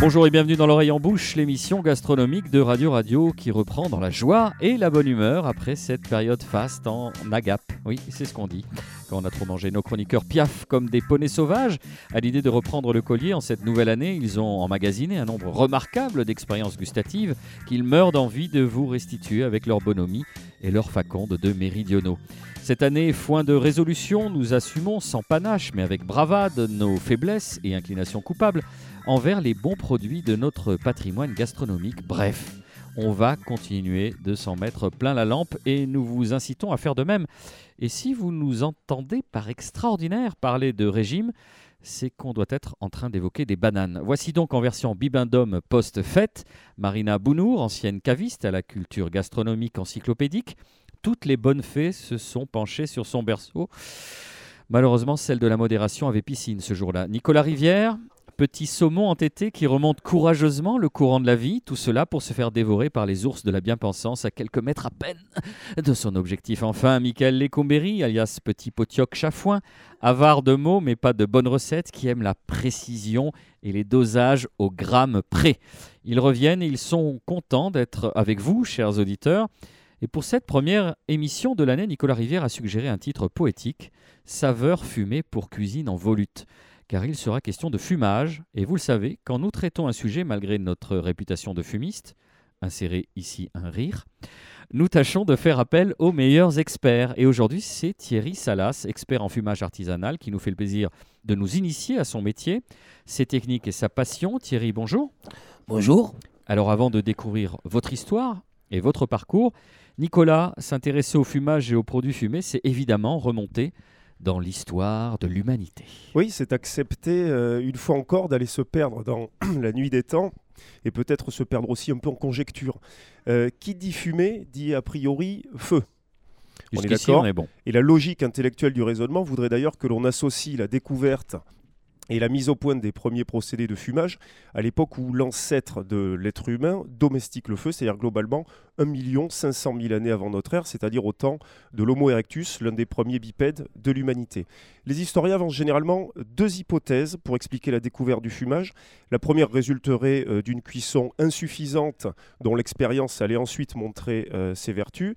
Bonjour et bienvenue dans l'oreille en bouche, l'émission gastronomique de Radio Radio qui reprend dans la joie et la bonne humeur après cette période faste en agape. Oui, c'est ce qu'on dit. Quand on a trop mangé, nos chroniqueurs piaffent comme des poneys sauvages. À l'idée de reprendre le collier en cette nouvelle année, ils ont emmagasiné un nombre remarquable d'expériences gustatives qu'ils meurent d'envie de vous restituer avec leur bonhomie et leur faconde de méridionaux. Cette année, foin de résolution, nous assumons sans panache mais avec bravade nos faiblesses et inclinations coupables envers les bons produits de notre patrimoine gastronomique. Bref, on va continuer de s'en mettre plein la lampe et nous vous incitons à faire de même. Et si vous nous entendez par extraordinaire parler de régime, c'est qu'on doit être en train d'évoquer des bananes. Voici donc en version bibendum post-fête, Marina Bounour, ancienne caviste à la culture gastronomique encyclopédique. Toutes les bonnes fées se sont penchées sur son berceau. Malheureusement, celle de la modération avait piscine ce jour-là. Nicolas Rivière, petit saumon entêté qui remonte courageusement le courant de la vie, tout cela pour se faire dévorer par les ours de la bien-pensance à quelques mètres à peine de son objectif. Enfin, Michael Lecombéry, alias Petit Potioc Chafouin, avare de mots mais pas de bonnes recettes, qui aime la précision et les dosages au gramme près. Ils reviennent et ils sont contents d'être avec vous, chers auditeurs. Et pour cette première émission de l'année, Nicolas Rivière a suggéré un titre poétique, Saveur fumée pour cuisine en volute car il sera question de fumage, et vous le savez, quand nous traitons un sujet malgré notre réputation de fumiste, insérez ici un rire, nous tâchons de faire appel aux meilleurs experts. Et aujourd'hui, c'est Thierry Salas, expert en fumage artisanal, qui nous fait le plaisir de nous initier à son métier, ses techniques et sa passion. Thierry, bonjour. Bonjour. Alors avant de découvrir votre histoire et votre parcours, Nicolas, s'intéresser au fumage et aux produits fumés, c'est évidemment remonter dans l'histoire de l'humanité. Oui, c'est accepter euh, une fois encore d'aller se perdre dans la nuit des temps et peut-être se perdre aussi un peu en conjecture. Euh, qui dit fumée dit a priori feu. On est d'accord bon. Et la logique intellectuelle du raisonnement voudrait d'ailleurs que l'on associe la découverte et la mise au point des premiers procédés de fumage à l'époque où l'ancêtre de l'être humain domestique le feu, c'est-à-dire globalement 1 500 000 années avant notre ère, c'est-à-dire au temps de l'Homo erectus, l'un des premiers bipèdes de l'humanité. Les historiens avancent généralement deux hypothèses pour expliquer la découverte du fumage. La première résulterait euh, d'une cuisson insuffisante dont l'expérience allait ensuite montrer euh, ses vertus.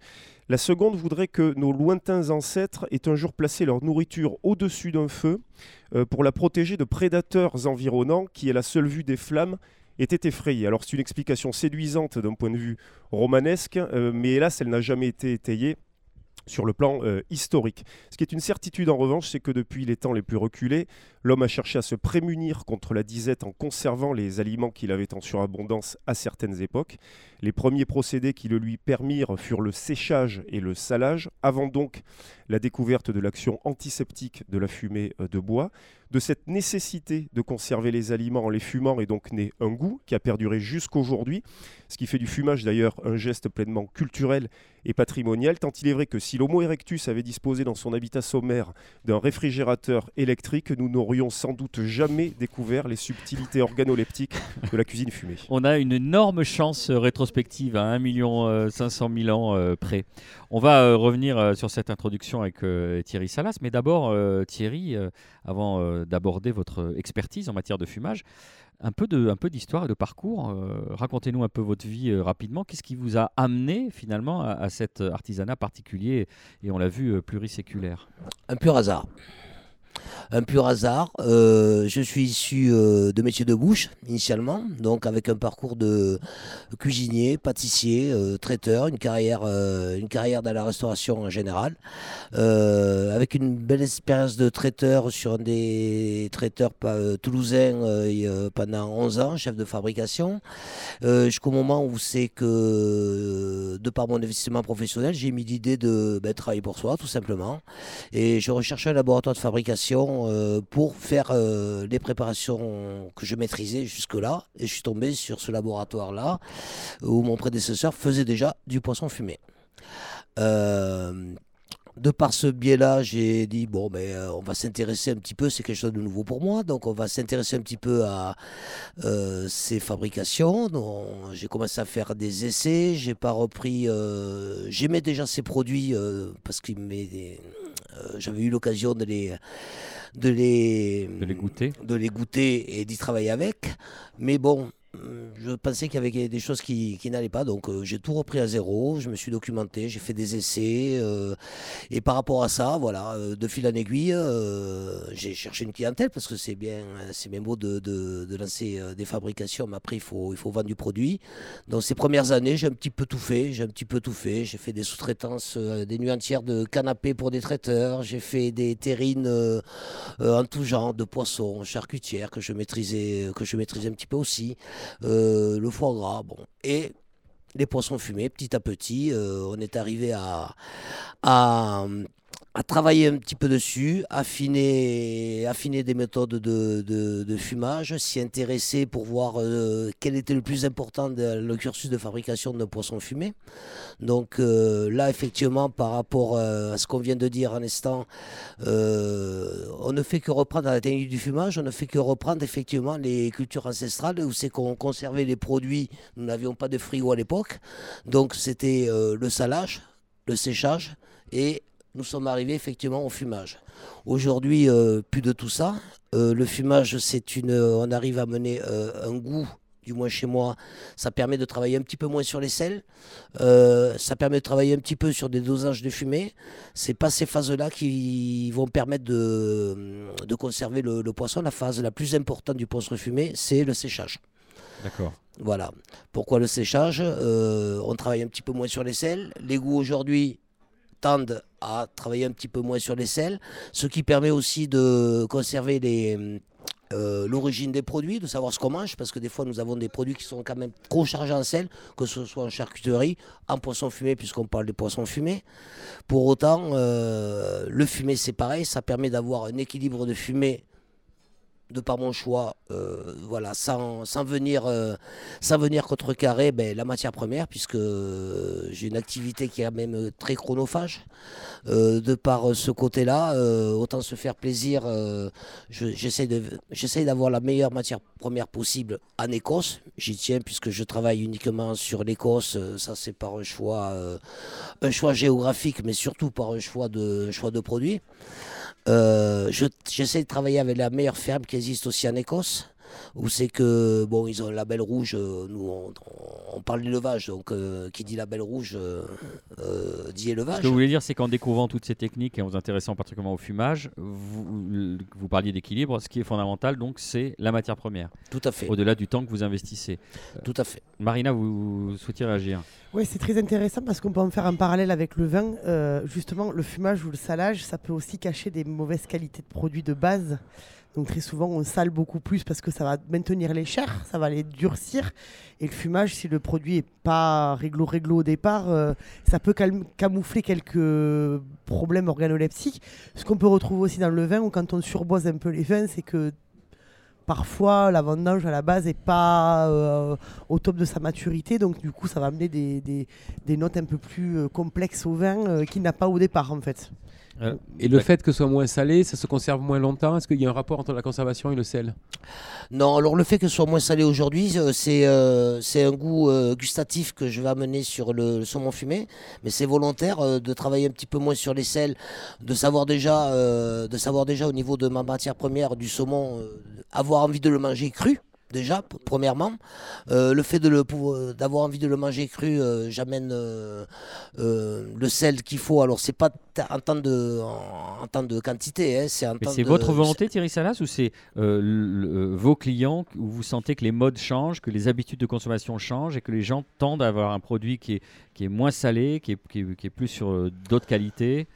La seconde voudrait que nos lointains ancêtres aient un jour placé leur nourriture au-dessus d'un feu euh, pour la protéger de prédateurs environnants qui, à la seule vue des flammes, était effrayé. Alors c'est une explication séduisante d'un point de vue romanesque, euh, mais hélas elle n'a jamais été étayée sur le plan euh, historique. Ce qui est une certitude en revanche, c'est que depuis les temps les plus reculés, l'homme a cherché à se prémunir contre la disette en conservant les aliments qu'il avait en surabondance à certaines époques. Les premiers procédés qui le lui permirent furent le séchage et le salage, avant donc la découverte de l'action antiseptique de la fumée euh, de bois. De cette nécessité de conserver les aliments en les fumant est donc né un goût qui a perduré jusqu'aujourd'hui, ce qui fait du fumage d'ailleurs un geste pleinement culturel et patrimonial, tant il est vrai que si l'Homo erectus avait disposé dans son habitat sommaire d'un réfrigérateur électrique, nous n'aurions sans doute jamais découvert les subtilités organoleptiques de la cuisine fumée. On a une énorme chance rétrospective à 1 500 000 ans euh, près. On va euh, revenir sur cette introduction avec Thierry Salas, mais d'abord Thierry, avant d'aborder votre expertise en matière de fumage. Un peu, de, un peu d'histoire et de parcours. Euh, racontez-nous un peu votre vie euh, rapidement. Qu'est-ce qui vous a amené finalement à, cet artisanat particulier et on l'a vu euh, pluriséculaire? Un pur hasard un pur hasard. Euh, je suis issu euh, de métier de bouche initialement, donc avec un parcours de cuisinier, pâtissier, euh, traiteur, une carrière, une carrière dans la restauration en général, avec une belle expérience de traiteur sur un des traiteurs toulousains pendant 11 ans, chef de fabrication, jusqu'au moment où c'est que, de par mon investissement professionnel, j'ai mis l'idée de ben, travailler pour soi, tout simplement, et je recherchais un laboratoire de fabrication euh, pour faire euh, les préparations que je maîtrisais jusque-là. Et je suis tombé sur ce laboratoire-là où mon prédécesseur faisait déjà du poisson fumé. Euh, de par ce biais-là, j'ai dit bon, mais ben, on va s'intéresser un petit peu. C'est quelque chose de nouveau pour moi, donc on va s'intéresser un petit peu à ces fabrications. J'ai commencé à faire des essais. J'ai pas repris. J'aimais déjà ces produits parce qu'ils J'avais eu l'occasion de les, de les, de les goûter, de les goûter et d'y travailler avec. Mais bon, je pensais qu'il y avait des choses qui, n'allaient pas, donc euh, j'ai tout repris à zéro, je me suis documenté, j'ai fait des essais, euh, et par rapport à ça, voilà, euh, de fil en aiguille, j'ai cherché une clientèle, parce que c'est bien, c'est bien beau de, de, lancer des fabrications, mais après il faut, il faut vendre du produit. Dans ces premières années, j'ai un petit peu tout fait, j'ai un petit peu tout fait, j'ai fait des sous-traitances, des nuits entières de canapés pour des traiteurs, j'ai fait des terrines en tout genre, de poissons, charcutières, que je maîtrisais, que je maîtrisais un petit peu aussi. Euh, le foie gras, bon, et les poissons fumés, petit à petit, euh, on est arrivé à, à, à travailler un petit peu dessus, affiner, affiner des méthodes de, de, fumage, s'y intéresser pour voir euh, quel était le plus important dans le cursus de fabrication d'un poisson fumé. Donc euh, là, effectivement, par rapport euh, à ce qu'on vient de dire en instant, on ne fait que reprendre à la technique du fumage, on ne fait que reprendre effectivement les cultures ancestrales où c'est qu'on conservait les produits. Nous n'avions pas de frigo à l'époque, donc c'était le salage, le séchage et nous sommes arrivés effectivement au fumage. Aujourd'hui, euh, plus de tout ça. Euh, le fumage, c'est une, on arrive à mener euh, un goût, du moins chez moi. Ça permet de travailler un petit peu moins sur les sels. ça permet de travailler un petit peu sur des dosages de fumée. C'est pas ces phases-là qui vont permettre de, de conserver le, le, poisson. La phase la plus importante du poisson fumé, c'est le séchage. D'accord. Voilà. Pourquoi le séchage? On travaille un petit peu moins sur les sels. Les goûts aujourd'hui tendent à travailler un petit peu moins sur les sels, ce qui permet aussi de conserver euh, l'origine des produits, de savoir ce qu'on mange, parce que des fois nous avons des produits qui sont quand même trop chargés en sel, que ce soit en charcuterie, en poisson fumé, puisqu'on parle des poissons fumés. Pour autant, euh, le fumé c'est pareil, ça permet d'avoir un équilibre de fumée de par mon choix, euh, voilà, sans, venir, euh, sans venir contrecarrer ben, la matière première, puisque euh, j'ai une activité qui est même très chronophage. de par ce côté-là, autant se faire plaisir, j'essaie d'avoir la meilleure matière première possible en Écosse. J'y tiens puisque je travaille uniquement sur l'Écosse. Ça, c'est par un choix, un choix géographique, mais surtout par un choix de, un choix de produit. J'essaie de travailler avec la meilleure ferme qui existe aussi en Écosse où c'est que, bon, ils ont un label rouge, euh, nous on, parle d'élevage, donc euh, qui dit label rouge dit élevage. Ce que vous voulez dire, c'est qu'en découvrant toutes ces techniques et en vous intéressant particulièrement au fumage, vous, vous parliez d'équilibre, ce qui est fondamental, donc c'est la matière première. Tout à fait. Au-delà du temps que vous investissez. Tout à fait. Marina, vous souhaitiez réagir oui, c'est très intéressant parce qu'on peut en faire un parallèle avec le vin. justement, le fumage ou le salage, ça peut aussi cacher des mauvaises qualités de produits de base. Donc très souvent, on sale beaucoup plus parce que ça va maintenir les chairs, ça va les durcir. Et le fumage, si le produit est pas réglo-réglo au départ, euh, ça peut camoufler quelques problèmes organoleptiques. Ce qu'on peut retrouver aussi dans le vin, ou quand on surboise un peu les vins, c'est que parfois la vendange à la base n'est pas euh, au top de sa maturité, donc du coup ça va amener des, des, notes un peu plus euh, complexes au vin qu'il n'a pas au départ en fait. Euh, et le fait que ce soit moins salé, ça se conserve moins longtemps? Est-ce qu'il y a un rapport entre la conservation et le sel? Non, alors le fait que ce soit moins salé aujourd'hui, euh, c'est euh, c'est un goût gustatif que je vais amener sur le, saumon fumé, mais c'est volontaire de travailler un petit peu moins sur les sels, de savoir déjà, de savoir déjà au niveau de ma matière première du saumon, avoir envie de le manger cru déjà, premièrement. Euh, le fait d'avoir envie de le manger cru, euh, j'amène euh, le sel qu'il faut. Alors, c'est pas en temps de, en, temps de quantité. Hein, c'est c'est votre volonté, Thierry Salas, ou c'est vos clients où vous sentez que les modes changent, que les habitudes de consommation changent et que les gens tendent à avoir un produit qui est, qui est moins salé, qui est, qui est plus sur d'autres qualités?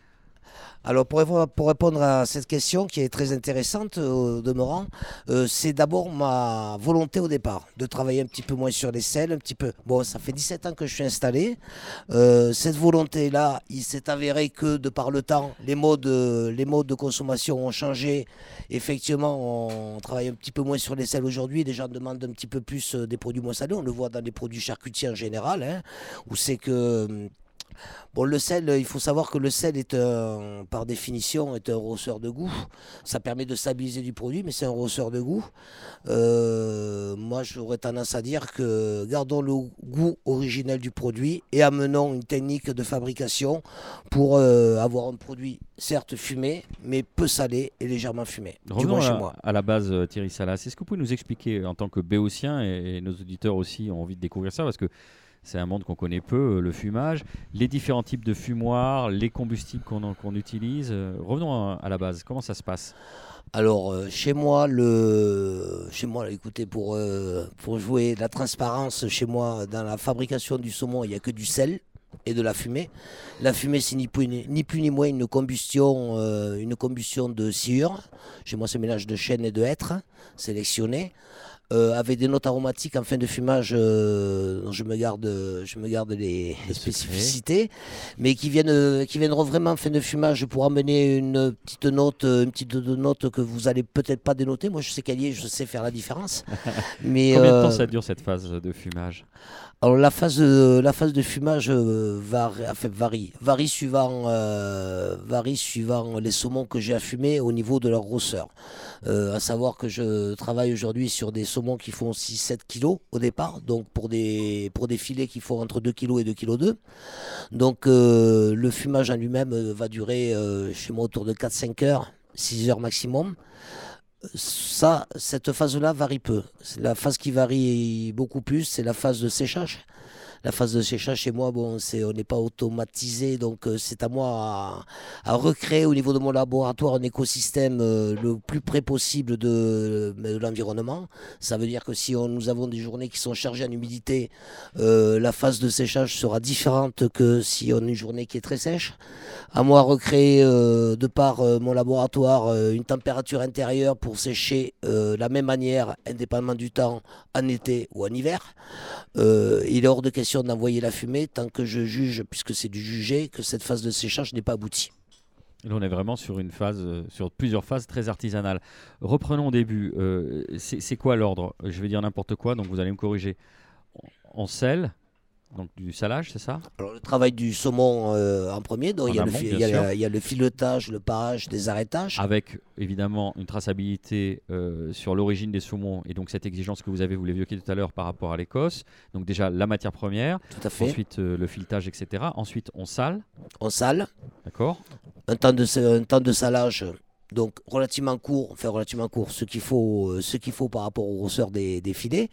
Alors pour, répondre à cette question qui est très intéressante au demeurant, euh, c'est d'abord ma volonté au départ de travailler un petit peu moins sur les sels, un petit peu. Bon, ça fait 17 ans que je suis installé. Euh, cette volonté-là, il s'est avéré que de par le temps, les modes, de consommation ont changé. Effectivement, on travaille un petit peu moins sur les sels aujourd'hui. Les gens demandent un petit peu plus euh, des produits moins salés. On le voit dans les produits charcutiers en général, hein, où c'est que Bon, le sel, il faut savoir que le sel est un, par définition est un rosseur de goût. Ça permet de stabiliser du produit, mais c'est un rosseur de goût. Euh, moi, j'aurais tendance à dire que gardons le goût originel du produit et amenons une technique de fabrication pour euh, avoir un produit certes fumé, mais peu salé et légèrement fumé. du Revenons chez moi. à la base, euh, Thierry Salas. Est-ce que vous pouvez nous expliquer, en tant que béotien, et, et nos auditeurs aussi ont envie de découvrir ça, parce que c'est un monde qu'on connaît peu, euh, le fumage, les différents types de fumoirs, les combustibles qu'on utilise. Euh, Revenons à, la base. Comment ça se passe? Alors, euh, chez moi, chez moi, écoutez, pour, pour jouer la transparence, chez moi, dans la fabrication du saumon, il n'y a que du sel et de la fumée. La fumée, c'est ni plus ni, moins une combustion, une combustion de sciure. Chez moi, c'est mélange de chêne et de hêtre, sélectionné. Euh, avec des notes aromatiques en fin de fumage, euh, dont je me garde, je me garde les, spécificités, mais qui viennent, euh, qui viendront vraiment en fin de fumage pour amener une petite note, euh, une petite note que vous allez peut-être pas dénoter. Moi, je sais qu'allier, je sais faire la différence. mais Combien de euh, temps ça dure cette phase de fumage? Alors la phase, de, la phase de fumage euh, varie, varie, varie suivant, euh, varie suivant les saumons que j'ai à fumer au niveau de leur grosseur. Euh, à savoir que je travaille aujourd'hui sur des saumons qui font 6-7 kg au départ, donc pour des, pour des filets qui font entre 2 kg et 2 kg 2. Donc euh, le fumage en lui-même euh, va durer euh, chez moi autour de 4-5 heures, 6 heures maximum. Ça, cette phase-là varie peu. La phase qui varie beaucoup plus, c'est la phase de séchage. La phase de séchage chez moi, bon, c'est, on n'est pas automatisé, donc euh, c'est à moi à, à recréer au niveau de mon laboratoire un écosystème euh, le plus près possible de, l'environnement. Ça veut dire que si nous avons des journées qui sont chargées en humidité, euh, la phase de séchage sera différente que si on a une journée qui est très sèche. À moi de recréer, de par mon laboratoire, une température intérieure pour sécher la même manière, indépendamment du temps, en été ou en hiver. Il est hors de question d'envoyer la fumée tant que je juge, puisque c'est du jugé, que cette phase de séchage n'est pas aboutie. Là, on est vraiment sur une phase, euh, sur plusieurs phases très artisanales. Reprenons au début. Euh, c'est quoi l'ordre? Je vais dire n'importe quoi, donc vous allez me corriger. On, on scelle, donc du salage, c'est ça Alors, le travail du saumon euh, en premier, donc il y, a le amont, fi- bien il y a sûr. la- il y a le filetage, le parage, des arrêtages. Avec évidemment une traçabilité euh, sur l'origine des saumons et donc cette exigence que vous avez, vous l'évoquiez tout à l'heure par rapport à l'Écosse. Donc déjà la matière première, Tout à fait. ensuite euh, le filetage, etc. Ensuite on sale, On sale. d'accord un temps de, sa- un temps de salage donc relativement court, enfin relativement court, ce qu'il faut, euh, ce qu'il faut par rapport au grosseur des, des filets.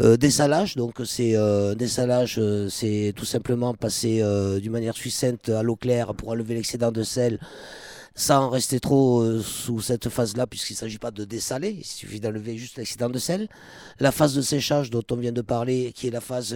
Euh, des salages, donc c'est euh, des salages, euh, c'est tout simplement passer euh, d'une manière succincte à l'eau claire pour enlever l'excédent de sel sans rester trop euh, sous cette phase-là, puisqu'il ne s'agit pas de dessaler, il suffit d'enlever juste l'excédent de sel. La phase de séchage dont on vient de parler, qui est la phase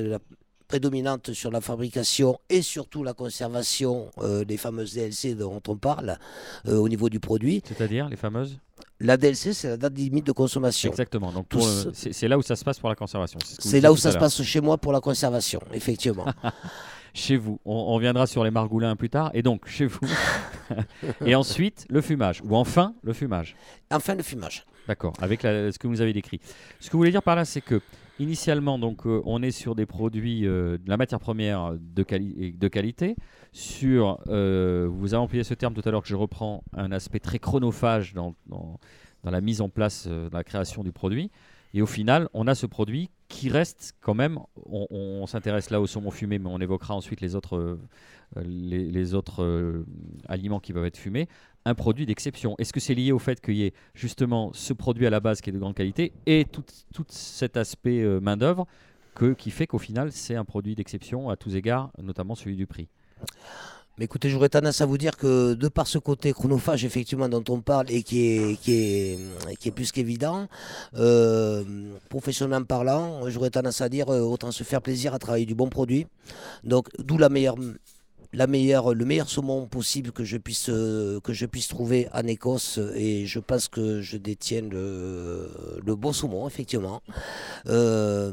prédominante sur la fabrication et surtout la conservation euh, des fameuses DLC dont on parle euh, au niveau du produit. C'est-à-dire les fameuses La DLC, c'est la date limite de consommation. Exactement. Donc ce- c'est là où ça se passe pour la conservation. ce C'est là où ça se passe chez moi pour la conservation, effectivement. Chez vous. On, reviendra sur les margoulins plus tard. Et donc chez vous. et ensuite le fumage. Ou enfin le fumage. enfin, le fumage. D'accord, avec la- ce que vous avez décrit. Ce que vous voulez dire par là, c'est que initialement, donc, euh, on est sur des produits euh, de la matière première de, qualité. Sur, euh, vous avez employé ce terme tout à l'heure que je reprends, un aspect très chronophage dans, la mise en place, dans la création du produit. Et au final, on a ce produit qui reste quand même. On, s'intéresse là au saumon fumé, mais on évoquera ensuite les autres, aliments qui peuvent être fumés un produit d'exception. Est-ce que c'est lié au fait qu'il y ait justement ce produit à la base qui est de grande qualité et tout, cet aspect euh, main-d'œuvre qui fait qu'au final c'est un produit d'exception à tous égards, notamment celui du prix? Mais écoutez, j'aurais tendance à vous dire que de par ce côté chronophage, effectivement, dont on parle et qui est plus qu'évident, euh, professionnellement parlant, j'aurais tendance à dire euh, autant se faire plaisir à travailler du bon produit. Donc, d'où la meilleure. La meilleure, le meilleur saumon possible que je puisse euh, que je puisse trouver en Écosse et je pense que je détiens le, bon saumon effectivement. Euh,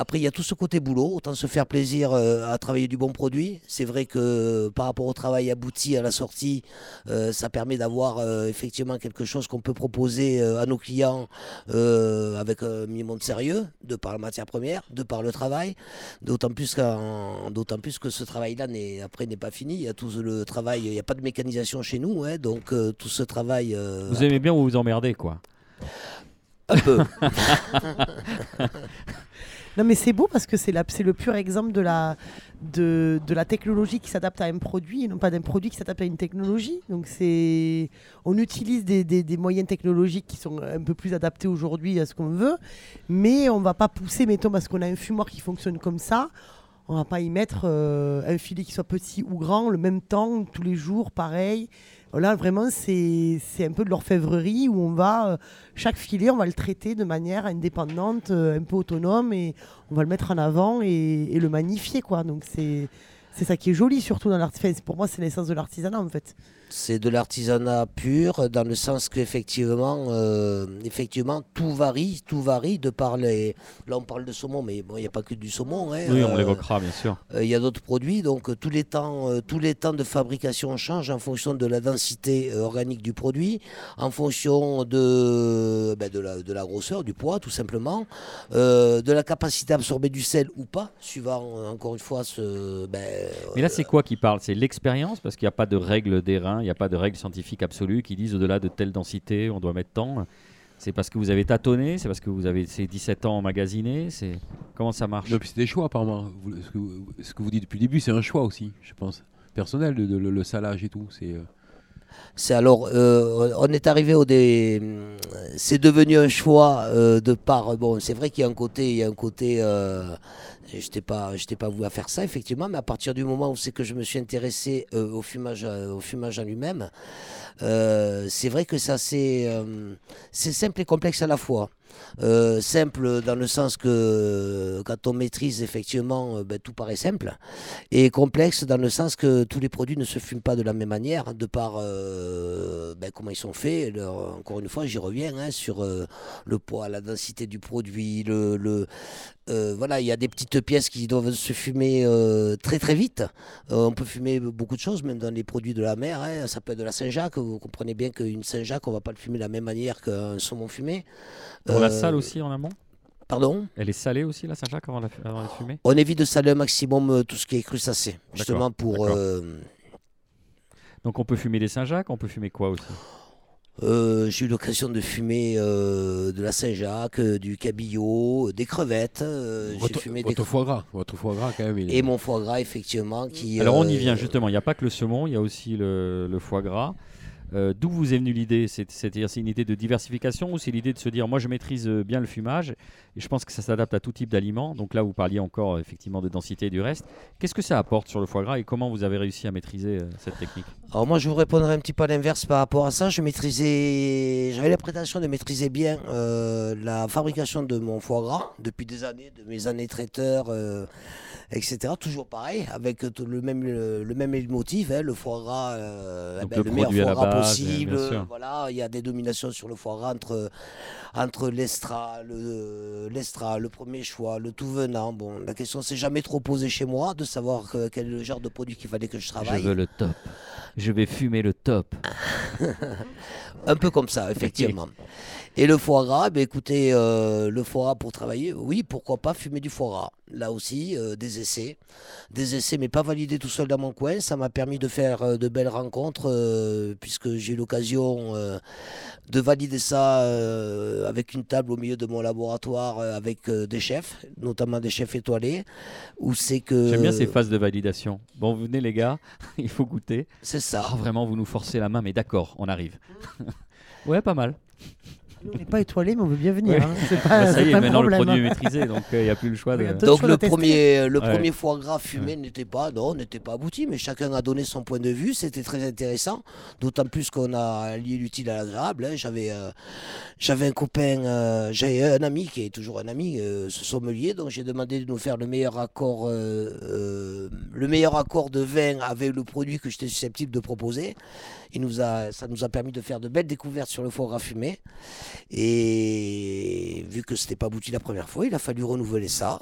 Après, il y a tout ce côté boulot, autant se faire plaisir euh, à travailler du bon produit. C'est vrai que par rapport au travail abouti à la sortie, euh, ça permet d'avoir euh, effectivement quelque chose qu'on peut proposer euh, à nos clients euh, avec un minimum de sérieux, de par la matière première, de par le travail. D'autant plus, qu'en- d'autant plus que ce travail-là n'est, après n'est pas fini. Il y a tout le travail, il n'y a pas de mécanisation chez nous, hein, donc euh, tout ce travail. euh, Vous aimez bien ou vous emmerdez, quoi. un peu. Non, mais c'est beau parce que c'est le pur exemple de la, technologie qui s'adapte à un produit et non pas d'un produit qui s'adapte à une technologie. Donc, c'est on utilise des, moyens technologiques qui sont un peu plus adaptés aujourd'hui à ce qu'on veut, mais on va pas pousser, mettons, parce qu'on a un fumoir qui fonctionne comme ça. On va pas y mettre euh, un filet qui soit petit ou grand, le même temps, tous les jours, pareil. Là, vraiment, c'est un peu de l'orfèvrerie où on va, euh, chaque filet, on va le traiter de manière indépendante, euh, un peu autonome, et on va le mettre en avant et, le magnifier. Quoi. Donc, c'est ça qui est joli, surtout dans l'artisanat. Pour moi, c'est l'essence de l'artisanat, en fait. C'est de l'artisanat pur, dans le sens qu'effectivement, euh, effectivement, tout varie, tout varie de par les. Là, on parle de saumon, mais bon, il n'y a pas que du saumon. hein, Oui, on euh, l'évoquera, bien sûr. euh, Il y a d'autres produits, donc tous les temps, tous les temps de fabrication changent en fonction de la densité organique du produit, en fonction de, ben, de, la, de la grosseur, du poids, tout simplement, de la capacité à absorber du sel ou pas, suivant encore une fois ce. ben, Mais là, c'est quoi qui parle? C'est l'expérience, parce qu'il n'y a pas de règles d'airain, il n'y a pas de règles scientifiques absolues qui disent au-delà de telle densité, on doit mettre tant. C'est parce que vous avez tâtonné, c'est parce que vous avez ces 17 ans emmagasinés, c'est comment ça marche? Non, puis c'est des choix apparemment. Vous- ce, que, vous- ce que vous dites depuis le début, c'est un choix aussi, je pense. Personnel, de, de- le, le salage et tout. C'est, euh, C'est alors, euh, on est arrivé au dé... C'est devenu un choix euh, de part. Bon, c'est vrai qu'il y a un côté, il y a un côté. Euh, je n'étais pas, pas voué à faire ça effectivement, mais à partir du moment où c'est que je me suis intéressé euh, au fumage, euh, au fumage en lui-même, euh, c'est vrai que euh, c'est simple et complexe à la fois. Euh, simple dans le sens que quand on maîtrise effectivement, euh, ben, tout paraît simple, et complexe dans le sens que tous les produits ne se fument pas de la même manière, de par euh, ben, comment ils sont faits. Encore une fois, j'y reviens hein, sur le poids, la densité du produit, le, le- voilà, il y a des petites pièces qui doivent se fumer très très vite. On peut fumer beaucoup de choses, même dans les produits de la mer. hein. Ça peut être de la Saint-Jacques. Vous comprenez bien qu'une Saint-Jacques, on va pas le fumer de la même manière qu'un saumon fumé. Pour la Euh, salle aussi en amont Pardon Elle est salée aussi, la Saint-Jacques, avant, la, avant la fumée On évite de saler un maximum euh, tout ce qui est crustacé, justement pour. euh, Donc on peut fumer des Saint-Jacques, on peut fumer quoi aussi? Euh, J'ai eu l'occasion de fumer euh, de la Saint-Jacques, euh, du cabillaud, des crevettes. euh, votre, fumé des votre foie gras. Votre foie gras, quand même. il est- Et mon foie gras, effectivement. Qui, Alors on y vient justement, il n'y a pas que le saumon, il y a aussi le, le foie gras. Euh, D'où vous est venue l'idée C'est- C'est-à-dire c'est une idée de diversification ou c'est l'idée de se dire moi je maîtrise euh, bien le fumage et je pense que ça s'adapte à tout type d'aliments. Donc là vous parliez encore euh, effectivement de densité et du reste. Qu'est-ce que ça apporte sur le foie gras et comment vous avez réussi à maîtriser euh, cette technique? Alors moi, je vous répondrai un petit peu à l'inverse par rapport à ça. Je maîtrisais, j'avais la prétention de maîtriser bien euh, la fabrication de mon foie gras depuis des années, de mes années traiteur, euh, etc. Toujours pareil, avec le même le, même motif, hein, le foie gras, eh Donc ben, le le, meilleur foie gras base, possible. Voilà, il y a des dominations sur le foie gras entre entre l'estra, le l'estra, le premier choix, le tout venant. Bon, la question s'est jamais trop posée chez moi de savoir que- quel est le genre de produit qu'il fallait que je travaille. Je veux le top. Je vais fumer le top. Un peu comme ça, effectivement. Et le foie gras, ben écoutez, euh, le foie gras pour travailler, oui, pourquoi pas fumer du foie gras. Là aussi, euh, des essais. Des essais, mais pas validés tout seul dans mon coin. Ça m'a permis de faire euh, de belles rencontres, euh, puisque j'ai eu l'occasion de valider ça avec une table au milieu de mon laboratoire, avec des chefs, notamment des chefs étoilés, où c'est que... J'aime bien ces phases de validation. Bon, venez les gars, il faut goûter. C'est ça. Ah, vraiment, vous nous forcez la main, mais d'accord, on arrive. ouais, pas mal. Nous, On n'est pas étoilé, mais on veut bien venir. Ouais. hein. C'est pas, Bah, ça c'est y est, pas un maintenant le problème. produit est maîtrisé, donc il n'y a plus le choix de. Oui, d'autres Donc choses le à tester. premier, le Ouais. premier foie gras fumé n'était pas, non, n'était pas abouti, mais chacun a donné son point de vue. C'était très intéressant, d'autant plus qu'on a lié l'utile à l'agréable. hein. J'avais, euh, j'avais un copain, euh, j'avais un ami qui est toujours un ami, euh, ce sommelier, donc j'ai demandé de nous faire le meilleur accord, euh, euh, le meilleur accord de vin avec le produit que j'étais susceptible de proposer. Il nous a, ça nous a permis de faire de belles découvertes sur le foie gras fumé. Et vu que c'était pas abouti la première fois, il a fallu renouveler ça.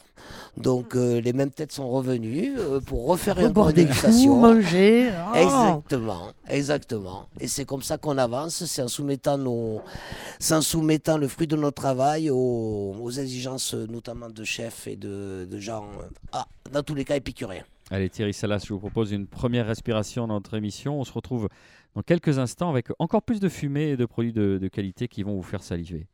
Donc euh, les mêmes têtes sont revenues euh, pour refaire une coups, dégustation. manger. ah. Exactement, exactement. Et c'est comme ça qu'on avance, c'est en soumettant, nos, c'est en soumettant le fruit de notre travail aux, aux exigences notamment de chefs et de, de gens, euh, ah, dans tous les cas épicuriens. Allez Thierry Salas, je vous propose une première respiration dans notre émission. On se retrouve dans quelques instants avec encore plus de fumée et de produits de, de qualité qui vont vous faire saliver.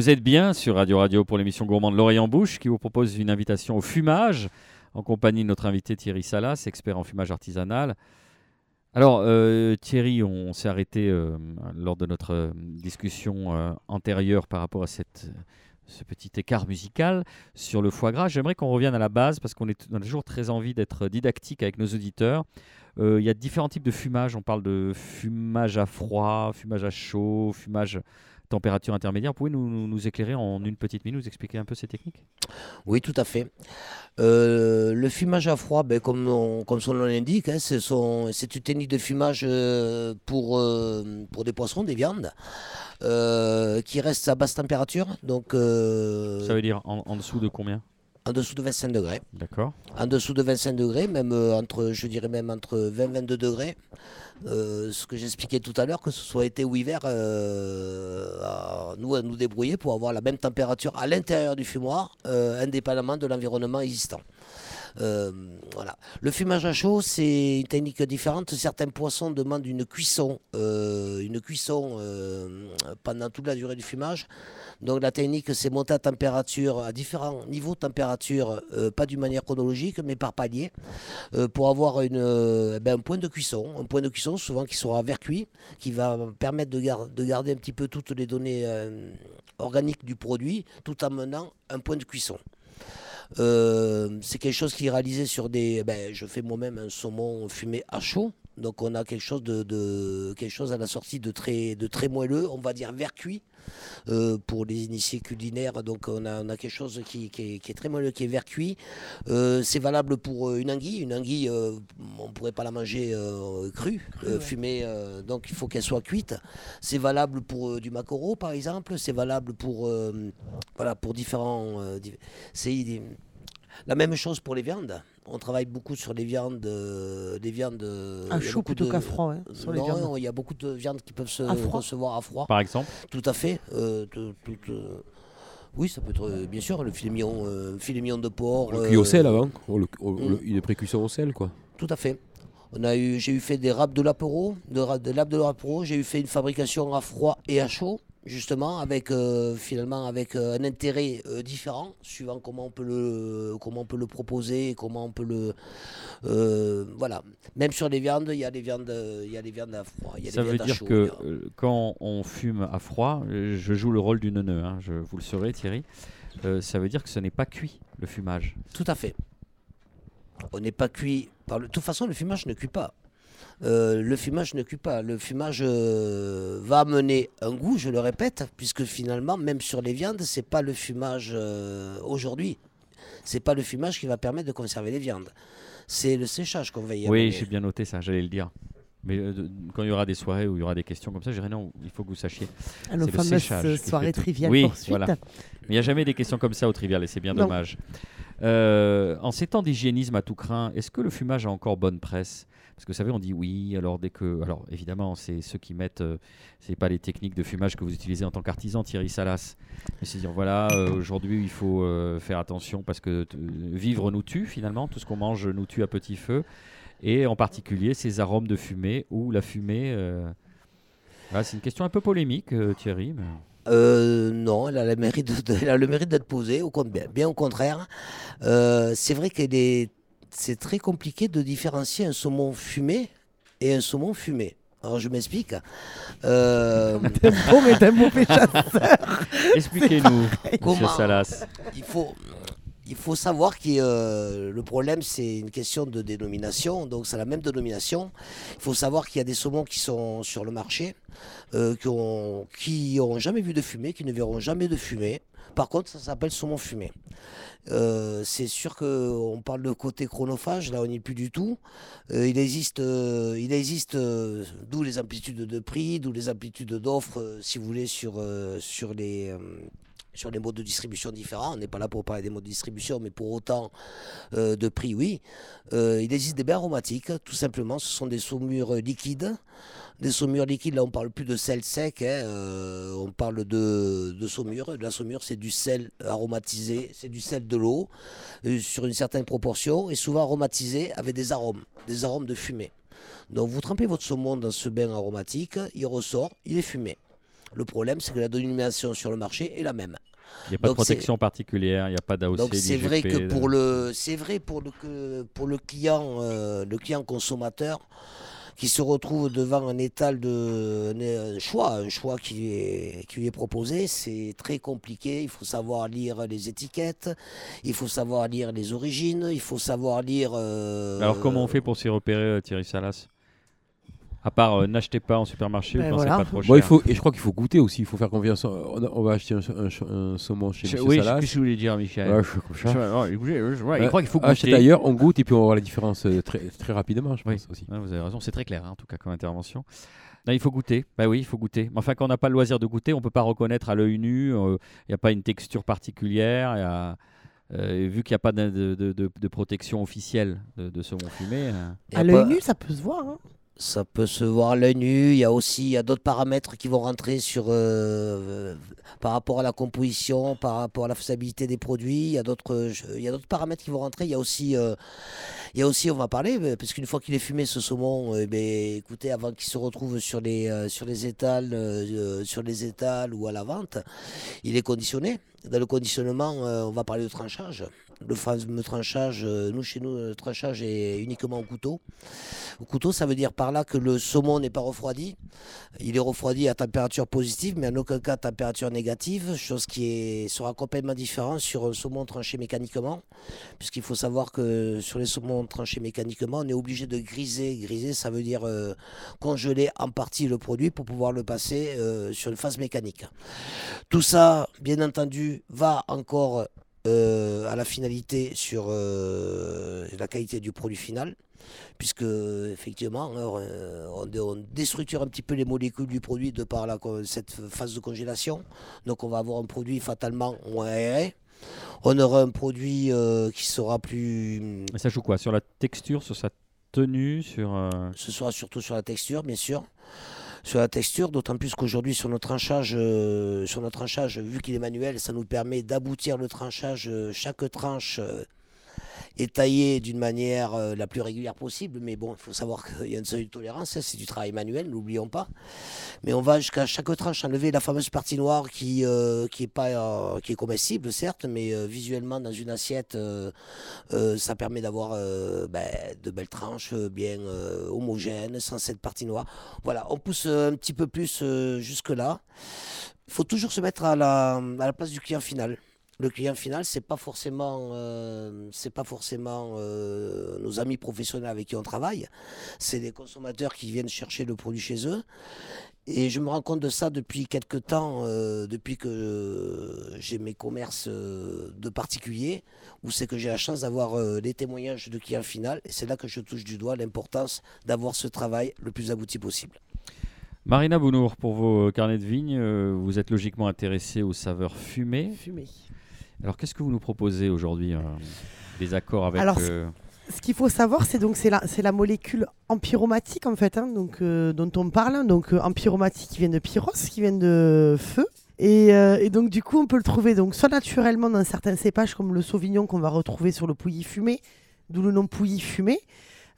Vous êtes bien sur Radio Radio pour l'émission Gourmand de l'Oreille en Bouche qui vous propose une invitation au fumage en compagnie de notre invité Thierry Salas, expert en fumage artisanal. Alors euh, Thierry, on s'est arrêté euh, lors de notre euh, discussion antérieure par rapport à ce petit écart musical sur le foie gras. J'aimerais qu'on revienne à la base parce qu'on a toujours très envie d'être didactique avec nos auditeurs. Il y a différents types de fumage. On parle de fumage à froid, fumage à chaud, fumage température intermédiaire. Pouvez nous, nous, nous éclairer en une petite minute, nous expliquer un peu ces techniques? Oui, tout à fait. Euh, le fumage à froid, ben, comme, on- comme son nom l'indique, hein, c'est une technique de fumage euh, pour, euh, pour des poissons, des viandes, euh, qui restent à basse température, donc euh, Ça veut dire en, en dessous de combien? En dessous de 25 degrés. D'accord. En dessous de 25 degrés, même entre, je dirais même entre 20 et 22 degrés. Euh, ce que j'expliquais tout à l'heure, que ce soit été ou hiver, euh, nous à nous débrouiller pour avoir la même température à l'intérieur du fumoir, euh, indépendamment de l'environnement existant. Euh, voilà. Le fumage à chaud, c'est une technique différente. Certains poissons demandent une cuisson, euh, une cuisson euh, pendant toute la durée du fumage. Donc la technique, c'est monter à température, à différents niveaux de température, pas d'une manière chronologique, mais par palier, pour avoir euh, ben, un point de cuisson. Un point de cuisson, souvent qui sera vert cuit, qui va permettre de, gar- de garder un petit peu toutes les données organiques du produit, tout en menant un point de cuisson. Euh, c'est quelque chose qui est réalisé sur des. Ben, je fais moi-même un saumon fumé à chaud. Donc on a quelque chose de, de- quelque chose à la sortie de très de très moelleux, on va dire vert cuit. euh, pour les initiés culinaires, donc on a, on a quelque chose qui, qui est, qui est très moelleux, qui est vert cuit. Euh, c'est valable pour euh, une anguille. Une anguille, euh, on ne pourrait pas la manger crue, ouais. fumée, donc il faut qu'elle soit cuite. C'est valable pour du maquereau, par exemple. C'est valable pour, voilà, pour différents. c'est la même chose pour les viandes. On travaille beaucoup sur les viandes, euh, les viandes euh, chaud plutôt de- qu'à froid, hein, sur les non, il y a beaucoup de viandes qui peuvent se À recevoir à froid. Par exemple Tout à fait. euh, tout- tout, euh, oui, ça peut être euh, bien sûr le filet mignon, euh, filet mignon de porc. Le cuit au sel avant. Le- le- mm. une précaution au sel, quoi. Tout à fait. On a eu, j'ai eu fait des râpes de l'apéro, de, de l'apéro. J'ai eu fait une fabrication à froid et à chaud, justement, avec euh, finalement avec euh, un intérêt euh, différent, suivant comment on peut le, comment on peut le proposer, comment on peut le, voilà. Même sur les viandes, il y a des viandes, il y a des viandes à froid, il y a Ça des veut viandes à dire chaud. que quand on fume à froid, je joue le rôle du neuneu, hein, je, vous le saurez Thierry, ça veut dire que ce n'est pas cuit le fumage. Tout à fait. On n'est pas cuit. Par le... De toute façon, le fumage ne cuit pas. Euh, le fumage ne cuit pas. Le fumage euh, va amener un goût, je le répète, puisque finalement, même sur les viandes, c'est pas le fumage euh, aujourd'hui. C'est pas le fumage qui va permettre de conserver les viandes. C'est le séchage qu'on va y Oui, amener. j'ai bien noté ça, j'allais le dire. Mais euh, quand il y aura des soirées où il y aura des questions comme ça, je dirais non, il faut que vous sachiez. À nos c'est le fameuses soirées triviales Oui, poursuite. voilà. Il n'y a jamais des questions comme ça au trivial et c'est bien Non. dommage. Euh, en ces temps d'hygiénisme à tout craint, est-ce que le fumage a encore bonne presse? Parce que vous savez, on dit oui, alors dès que. Alors évidemment, c'est ceux qui mettent. euh, c'est pas les techniques de fumage que vous utilisez en tant qu'artisan, Thierry Salas. Mais c'est dire voilà, euh, aujourd'hui il faut euh, faire attention parce que t- vivre nous tue finalement, tout ce qu'on mange nous tue à petit feu. Et en particulier ces arômes de fumée ou la fumée. euh, voilà, c'est une question un peu polémique, euh, Thierry. Euh, non, elle a, le mérite d'être posée, au, bien, bien au contraire. Euh, c'est vrai que c'est très compliqué de différencier un saumon fumé et un saumon fumé. Alors je m'explique. Euh, T'es un beau, mais t'es un mauvais chasseur. Expliquez-nous, Monsieur Comment Salas. il faut, il faut savoir que euh, le problème, c'est une question de dénomination. Donc, c'est la même dénomination. Il faut savoir qu'il y a des saumons qui sont sur le marché, euh, qui ont, qui ont jamais vu de fumée, qui ne verront jamais de fumée. Par contre, ça s'appelle saumon fumé. Euh, c'est sûr qu'on parle de côté chronophage, là on n'y est plus du tout. Euh, il existe, euh, il existe d'où les amplitudes de prix, d'où les amplitudes d'offres, si vous voulez, sur, les, modes de distribution différents. On n'est pas là pour parler des modes de distribution, mais pour autant de prix, oui. Il existe des bains aromatiques, tout simplement. Ce sont des saumures liquides. Des saumures liquides, là on parle plus de sel sec, hein, euh, on parle de, de saumure. La saumure, c'est du sel aromatisé, c'est du sel de l'eau, euh, sur une certaine proportion, et souvent aromatisé avec des arômes, des arômes de fumée. Donc vous trempez votre saumon dans ce bain aromatique, il ressort, il est fumé. Le problème, c'est que la dénomination sur le marché est la même. Il n'y a pas Donc de protection particulière, il n'y a pas d'AOC. Donc c'est vrai que pour le, c'est vrai pour le que- pour le client, euh, le client consommateur qui se retrouve devant un étal de un choix, un choix qui est, qui lui est proposé, c'est très compliqué. Il faut savoir lire les étiquettes, il faut savoir lire les origines, il faut savoir lire. euh, Alors comment on fait pour s'y repérer, euh, Thierry Salas? À part euh, n'achetez pas en supermarché Ben ou quand voilà. c'est pas trop cher. Bon, il faut, et je crois qu'il faut goûter aussi. Il faut faire confiance. On, on va acheter un, un- un saumon chez Je- M. oui, je sais Salas. plus ce que je voulais dire, Michel. Ouais, je suis comme ça. Je- euh, ouais, il croit qu'il faut Achète goûter. ailleurs, on goûte et puis on va voir la différence euh, très, très rapidement, je Oui. pense aussi. Ouais, vous avez raison, c'est très clair hein, en tout cas comme intervention. Non, il faut goûter. Bah oui, il faut goûter. Mais enfin, quand on n'a pas le loisir de goûter, on peut pas reconnaître à l'œil nu. euh, Il n'y a pas une texture particulière. il y a- euh, vu qu'il n'y a pas de, de- de- de- de protection officielle de, de saumon fumé. euh, À l'œil pas- nu, ça peut se voir. hein. Ça peut se voir à l'œil nu. Il y a aussi il y a d'autres paramètres qui vont rentrer sur, euh, par rapport à la composition, par rapport à la faisabilité des produits. Il y a d'autres, je- il y a d'autres paramètres qui vont rentrer. Il y a aussi, euh, il y a aussi on va parler, euh, parce qu'une fois qu'il est fumé, ce saumon, euh, ben, écoutez, avant qu'il se retrouve sur les, euh, sur les étals, euh, euh, sur les étals ou à la vente, il est conditionné. Dans le conditionnement, euh, on va parler de tranchage. Le fameux tranchage, euh, nous chez nous, le tranchage est uniquement au couteau. Au couteau, ça veut dire par là que le saumon n'est pas refroidi. Il est refroidi à température positive, mais en aucun cas à température négative, chose qui est, sera complètement différente sur un saumon tranché mécaniquement, puisqu'il faut savoir que sur les saumons tranchés mécaniquement, on est obligé de griser. Griser, ça veut dire euh, congeler en partie le produit pour pouvoir le passer euh, sur une phase mécanique. Tout ça, bien entendu, va encore euh, à la finalité sur euh, la qualité du produit final, puisque effectivement, euh, on, on déstructure un petit peu les molécules du produit de par la, cette phase de congélation. Donc on va avoir un produit fatalement moins aéré. On aura un produit euh, qui sera plus... Et ça joue quoi? Sur la texture, sur sa tenue, sur. Ce sera surtout sur la texture, bien sûr. Sur la texture, d'autant plus qu'aujourd'hui, sur notre tranchage, euh, sur notre tranchage, vu qu'il est manuel, ça nous permet d'aboutir le tranchage. euh, chaque tranche euh, est taillée d'une manière euh, la plus régulière possible. Mais bon, il faut savoir qu'il y a une seuil tolérance. hein, c'est du travail manuel, n'oublions pas. Mais on va jusqu'à chaque tranche enlever la fameuse partie noire qui, euh, qui est pas, euh, qui est comestible, certes, mais visuellement dans une assiette, ça permet d'avoir ben, de belles tranches bien homogènes, sans cette partie noire. Voilà, on pousse un petit peu plus jusque-là. Il faut toujours se mettre à la, à la place du client final. Le client final, c'est pas forcément, euh, c'est pas forcément euh, nos amis professionnels avec qui on travaille. C'est des consommateurs qui viennent chercher le produit chez eux. Et je me rends compte de ça depuis quelques temps, euh, depuis que j'ai mes commerces euh, de particuliers, où c'est que j'ai la chance d'avoir euh, les témoignages de clients final. Et c'est là que je touche du doigt l'importance d'avoir ce travail le plus abouti possible. Marina Bounour, pour vos carnets de vigne, euh, vous êtes logiquement intéressé aux saveurs fumées. Fumé. Alors, qu'est-ce que vous nous proposez aujourd'hui euh, Des accords avec. Alors, euh, Ce qu'il faut savoir, c'est donc c'est la, c'est la molécule empyromatique en fait, hein, donc euh, dont on parle. Donc euh, empyromatique qui vient de pyros, qui vient de feu. Et, euh, et donc du coup, on peut le trouver donc soit naturellement dans certains cépages comme le sauvignon qu'on va retrouver sur le pouilly fumé, d'où le nom pouilly fumé.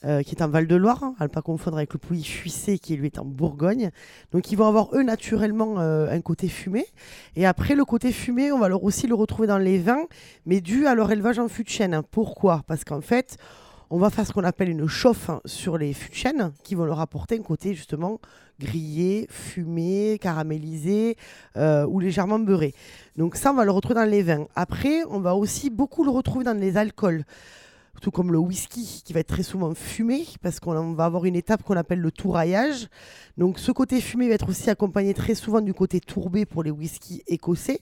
Euh, qui est en Val-de-Loire, hein, à ne pas confondre avec le pouilly fuissé qui lui est en Bourgogne. Donc ils vont avoir eux naturellement euh, un côté fumé. Et après le côté fumé, on va leur aussi le retrouver dans les vins, mais dû à leur élevage en fût de chêne. hein. Pourquoi? Parce qu'en fait, on va faire ce qu'on appelle une chauffe hein, sur les fûts de chêne qui vont leur apporter un côté justement grillé, fumé, caramélisé euh, ou légèrement beurré. Donc ça, on va le retrouver dans les vins. Après, on va aussi beaucoup le retrouver dans les alcools. Tout comme le whisky qui va être très souvent fumé parce qu'on va avoir une étape qu'on appelle le touraillage. Donc ce côté fumé va être aussi accompagné très souvent du côté tourbé pour les whiskies écossais.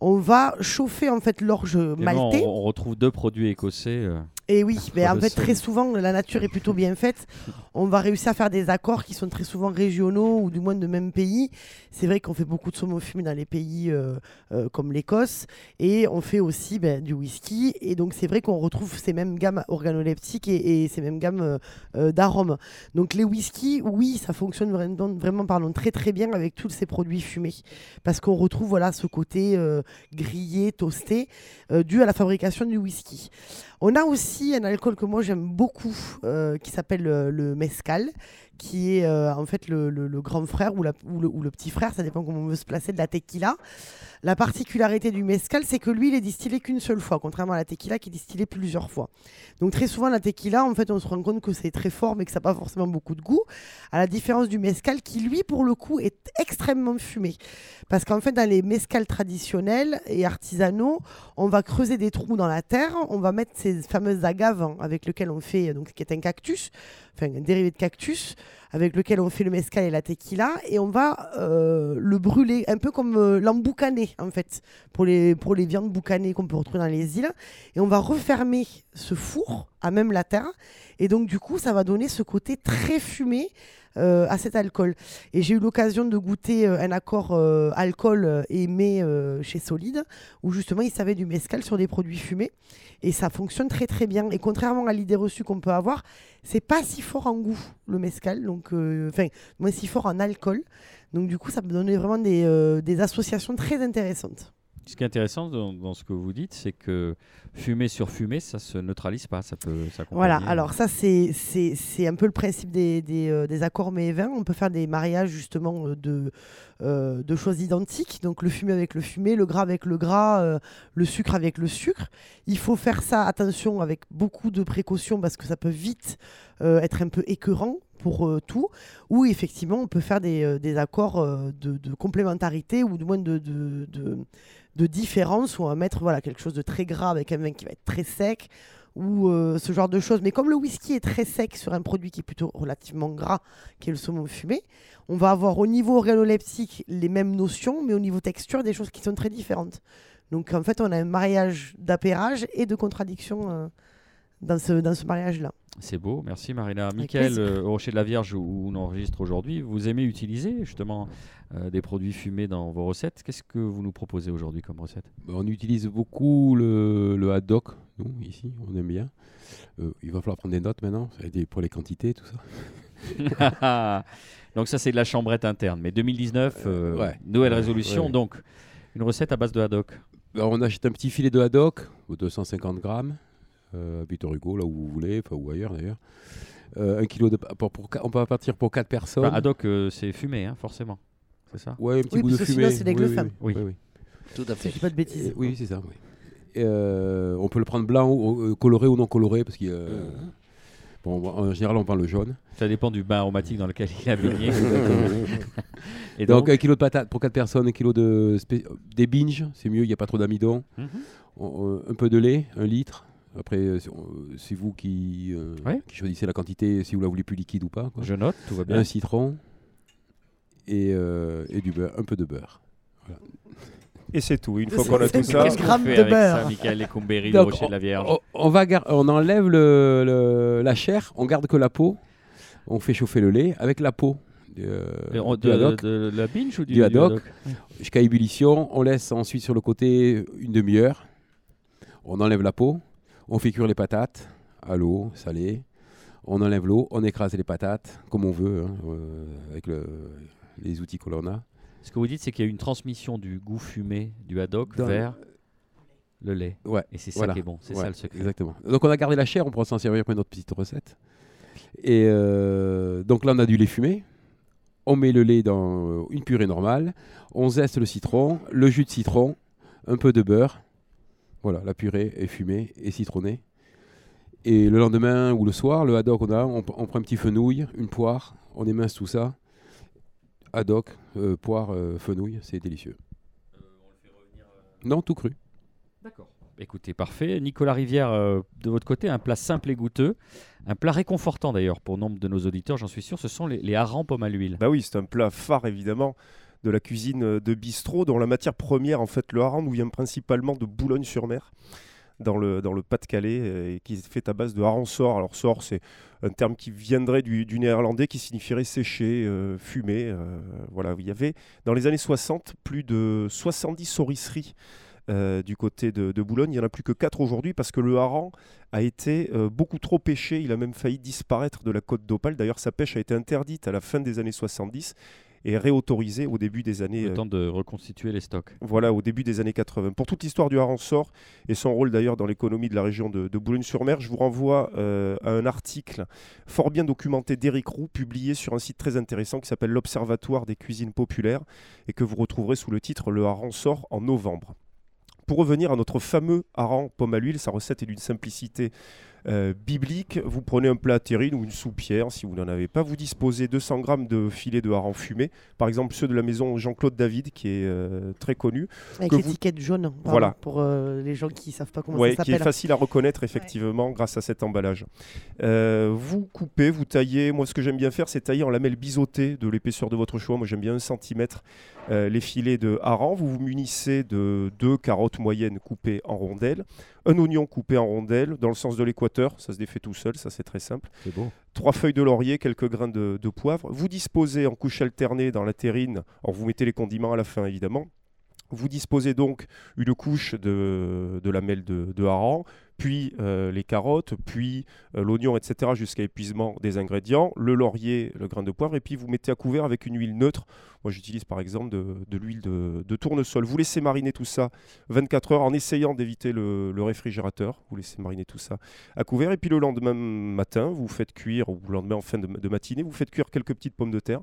On va chauffer en fait l'orge maltais. on, on retrouve deux produits écossais. euh, Et oui, mais en fait, très souvent, la nature est plutôt bien faite. On va réussir à faire des accords qui sont très souvent régionaux ou du moins de même pays. C'est vrai qu'on fait beaucoup de saumon fumé dans les pays euh, euh, comme l'Écosse et on fait aussi ben, du whisky. Et donc, c'est vrai qu'on retrouve ces mêmes gammes organoleptiques et, et ces mêmes gammes euh, d'arômes. Donc, les whiskies, oui, ça fonctionne vraiment, vraiment pardon, très très bien avec tous ces produits fumés parce qu'on retrouve voilà, ce côté grillé, toasté, dû à la fabrication du whisky. On a aussi un alcool que moi j'aime beaucoup euh, qui s'appelle euh, le mezcal, qui est euh, en fait le, grand frère ou, le, petit frère, ça dépend comment on veut se placer, de la tequila. La particularité du mezcal, c'est que lui, il est distillé qu'une seule fois, contrairement à la tequila qui est distillée plusieurs fois. Donc très souvent, la tequila, en fait, on se rend compte que c'est très fort, mais que ça n'a pas forcément beaucoup de goût, à la différence du mezcal qui, lui, pour le coup, est extrêmement fumé. Parce qu'en fait, dans les mezcals traditionnels et artisanaux, on va creuser des trous dans la terre, on va mettre ces fameuses agaves avec lesquelles on fait, donc qui est un cactus, enfin un dérivé de cactus, avec lequel on fait le mezcal et la tequila, et on va euh, le brûler, un peu comme euh, l'emboucaner en fait, pour les, pour les viandes boucanées qu'on peut retrouver dans les îles, et on va refermer ce four à même la terre, et donc du coup ça va donner ce côté très fumé euh, à cet alcool. Et j'ai eu l'occasion de goûter euh, un accord euh, alcool aimé chez Solide, où justement ils savaient du mezcal sur des produits fumés. Et ça fonctionne très très bien. Et contrairement à l'idée reçue qu'on peut avoir, c'est pas si fort en goût le mescal, donc enfin moins si fort en alcool. Donc du coup, ça peut donner vraiment des, des associations très intéressantes. Ce qui est intéressant dans, ce que vous dites, c'est que fumée sur fumée, ça se neutralise pas, ça peut. Voilà, alors ça c'est un peu le principe des, des, euh, des accords et vins. On peut faire des mariages justement euh, de, euh, de choses identiques, donc le fumé avec le fumé, le gras avec le gras, le sucre avec le sucre. Il faut faire ça, attention, avec beaucoup de précautions parce que ça peut vite être un peu écœurant pour tout, ou effectivement on peut faire des, des accords de, complémentarité ou du moins de, de, de différence, où on va mettre voilà, quelque chose de très gras avec un vin qui va être très sec, ou euh, ce genre de choses. Mais comme le whisky est très sec sur un produit qui est plutôt relativement gras, qui est le saumon fumé, on va avoir au niveau organoleptique les mêmes notions, mais au niveau texture, des choses qui sont très différentes. Donc en fait, on a un mariage d'apérage et de contradiction euh, dans ce, dans ce mariage-là. C'est beau, merci Marina. Michael, euh, au Rocher de la Vierge, où on enregistre aujourd'hui, vous aimez utiliser justement euh, des produits fumés dans vos recettes. Qu'est-ce que vous nous proposez aujourd'hui comme recette? Bah, on utilise beaucoup le, le haddock, nous, ici, on aime bien. Euh, il va falloir prendre des notes maintenant, ça pour les quantités, tout ça. Donc ça c'est de la chambrette interne. Mais 2019, euh, ouais. nouvelle résolution, ouais. donc une recette à base de haddock. Alors, on achète un petit filet de haddock, de 250 grammes, à Victor Hugo, là où vous voulez, ou ailleurs d'ailleurs. Un kilo de. Pour, pour- on peut partir pour 4 personnes. Enfin, haddock, c'est fumé, hein, forcément. C'est ça Ouais, un petit Oui, goût de parce que fumée. sinon, c'est d'aigle oui, oui, oui, Oui. oui, oui. Tout à fait. je dis pas de Et- bêtises. oui, c'est ça. oui. Et, euh, on peut le prendre blanc, ou, euh, coloré ou non coloré, parce qu'il y a- bon, en général, on prend le jaune. Ça dépend du bain aromatique dans lequel il a baigné. Et Donc, donc, un kilo de patates pour 4 personnes, un kilo de spé- des binges, c'est mieux, il n'y a pas trop d'amidon. Mhm. On- euh, un peu de lait, un litre. Après, euh, c'est- euh, c'est vous qui, euh, Ouais. qui choisissez la quantité, si vous la voulez plus liquide ou pas. quoi. je note, tout va bien. Un citron et, euh, et du beurre, un peu de beurre. Et c'est tout. Une fois qu'on a tout ça, Qu'est-ce qu'on fait de avec ça, beurre. Michael Lecomberi, le Donc, Rocher de la Vierge. On, on va gar- on enlève le- le- la chair, on garde que la peau. On fait chauffer le lait avec la peau. euh, du de, haddock. de la binge ou du, Du haddock. haddock jusqu'à ébullition. On laisse ensuite sur le côté une demi-heure. On enlève la peau. On fait cuire les patates à l'eau salée. On enlève l'eau. On écrase les patates comme on veut, hein, euh, avec le- les outils que l'on a. Ce que vous dites, c'est qu'il y a une transmission du goût fumé du haddock Dans- vers le lait. Ouais, Et c'est ça voilà. qui est bon, c'est Ouais, ça le secret. Exactement. Donc on a gardé la chair, on pourra s'en servir pour une autre petite recette. Et euh, donc là on a du lait fumé. On met le lait dans euh, une purée normale. On zeste le citron, le jus de citron, un peu de beurre. Voilà, la purée est fumée et citronnée. Et le lendemain ou le soir, le haddock, on, a, on, on prend un petit fenouil, une poire, on émince tout ça. Haddock, euh, poire, euh, fenouil, c'est délicieux. Non, tout cru. D'accord. Écoutez, parfait. Nicolas Rivière, euh, de votre côté, un plat simple et goûteux. Un plat réconfortant d'ailleurs pour nombre de nos auditeurs, j'en suis sûr. Ce sont les, les harengs pommes à l'huile. Bah oui, c'est un plat phare évidemment de la cuisine euh, de bistrot dont la matière première, en fait, le hareng nous vient principalement de Boulogne-sur-Mer. Dans le, dans le Pas-de-Calais, euh, et qui est fait à base de hareng sort. Alors, sort, c'est un terme qui viendrait du, néerlandais qui signifierait sécher, euh, fumer. euh, voilà, il y avait dans les années 60 plus de 70 saurisseries du côté de, Boulogne. Il n'y en a plus que 4 aujourd'hui parce que le hareng a été beaucoup trop pêché. Il a même failli disparaître de la côte d'Opale. D'ailleurs, sa pêche a été interdite à la fin des années 70 et réautorisée au début des années Le temps de reconstituer les stocks. voilà, au début des années 80. Pour toute l'histoire du hareng sort et son rôle d'ailleurs dans l'économie de la région de, de Boulogne-sur-Mer, je vous renvoie euh, à un article fort bien documenté d'Éric Roux, publié sur un site très intéressant qui s'appelle l'Observatoire des cuisines populaires et que vous retrouverez sous le titre Le hareng sort en novembre. Pour revenir à notre fameux hareng pomme à l'huile, sa recette est d'une simplicité euh, biblique. Vous prenez un plat à terrine ou une soupière, si vous n'en avez pas. Vous disposez 200 g de filets de hareng fumé, par exemple ceux de la maison Jean-Claude David, qui est euh, très connu. Avec que l'étiquette jaune. Voilà. Pour euh, les gens qui savent pas comment Ouais, ça qui est s'appelle. facile à reconnaître effectivement grâce à cet emballage. Vous coupez, vous taillez. Moi, ce que j'aime bien faire, c'est tailler en lamelles biseautées de l'épaisseur de votre choix. Moi, j'aime bien un centimètre euh, les filets de hareng. Vous vous munissez de deux carottes moyennes coupées en rondelles, un oignon coupé en rondelles dans le sens de l'équateur. Ça se défait tout seul, ça c'est très simple. C'est. Trois feuilles de laurier, quelques grains de, de poivre. Vous disposez en couche alternée dans la terrine. Alors, vous mettez les condiments à la fin, évidemment. Vous disposez donc une couche de, de lamelles de, hareng, puis euh, les carottes, puis euh, l'oignon, etc., jusqu'à épuisement des ingrédients, le laurier, le grain de poivre, et puis vous mettez à couvert avec une huile neutre. Moi, j'utilise par exemple de, l'huile de, tournesol. Vous laissez mariner tout ça 24 heures en essayant d'éviter le, réfrigérateur. Vous laissez mariner tout ça à couvert, et puis le lendemain matin, vous faites cuire, ou le lendemain en fin de matinée, vous faites cuire quelques petites pommes de terre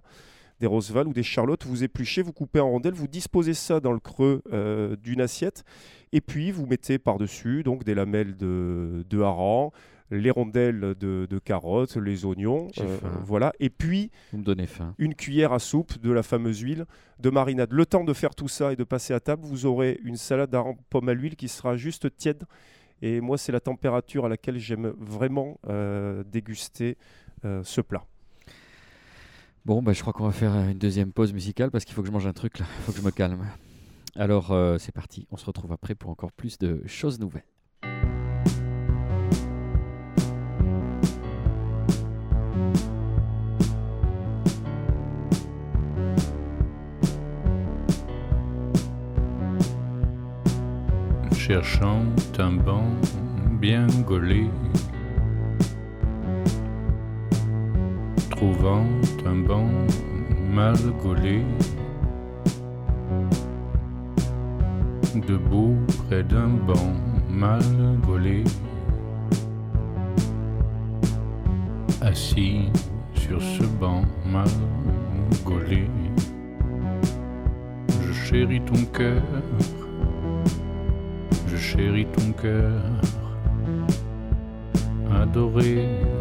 des roseval ou des charlottes, vous épluchez, vous coupez en rondelles, vous disposez ça dans le creux euh, d'une assiette, et puis vous mettez par-dessus donc des lamelles de, de hareng, les rondelles de, de carottes, les oignons, euh, voilà, et puis Vous me donnez faim. une cuillère à soupe de la fameuse huile de marinade. Le temps de faire tout ça et de passer à table, vous aurez une salade à pomme à l'huile qui sera juste tiède. Et moi, c'est la température à laquelle j'aime vraiment euh, déguster euh, ce plat. Bon, bah, je crois qu'on va faire une deuxième pause musicale parce qu'il faut que je mange un truc là. Il faut que je me calme. Alors, euh, c'est parti. On se retrouve après pour encore plus de choses nouvelles. cherchant un banc bien gaulé, trouvant un banc mal gaulé, debout près d'un banc mal gaulé, assis sur ce banc mal gaulé, je chéris ton cœur. Je chéris ton cœur. Adoré.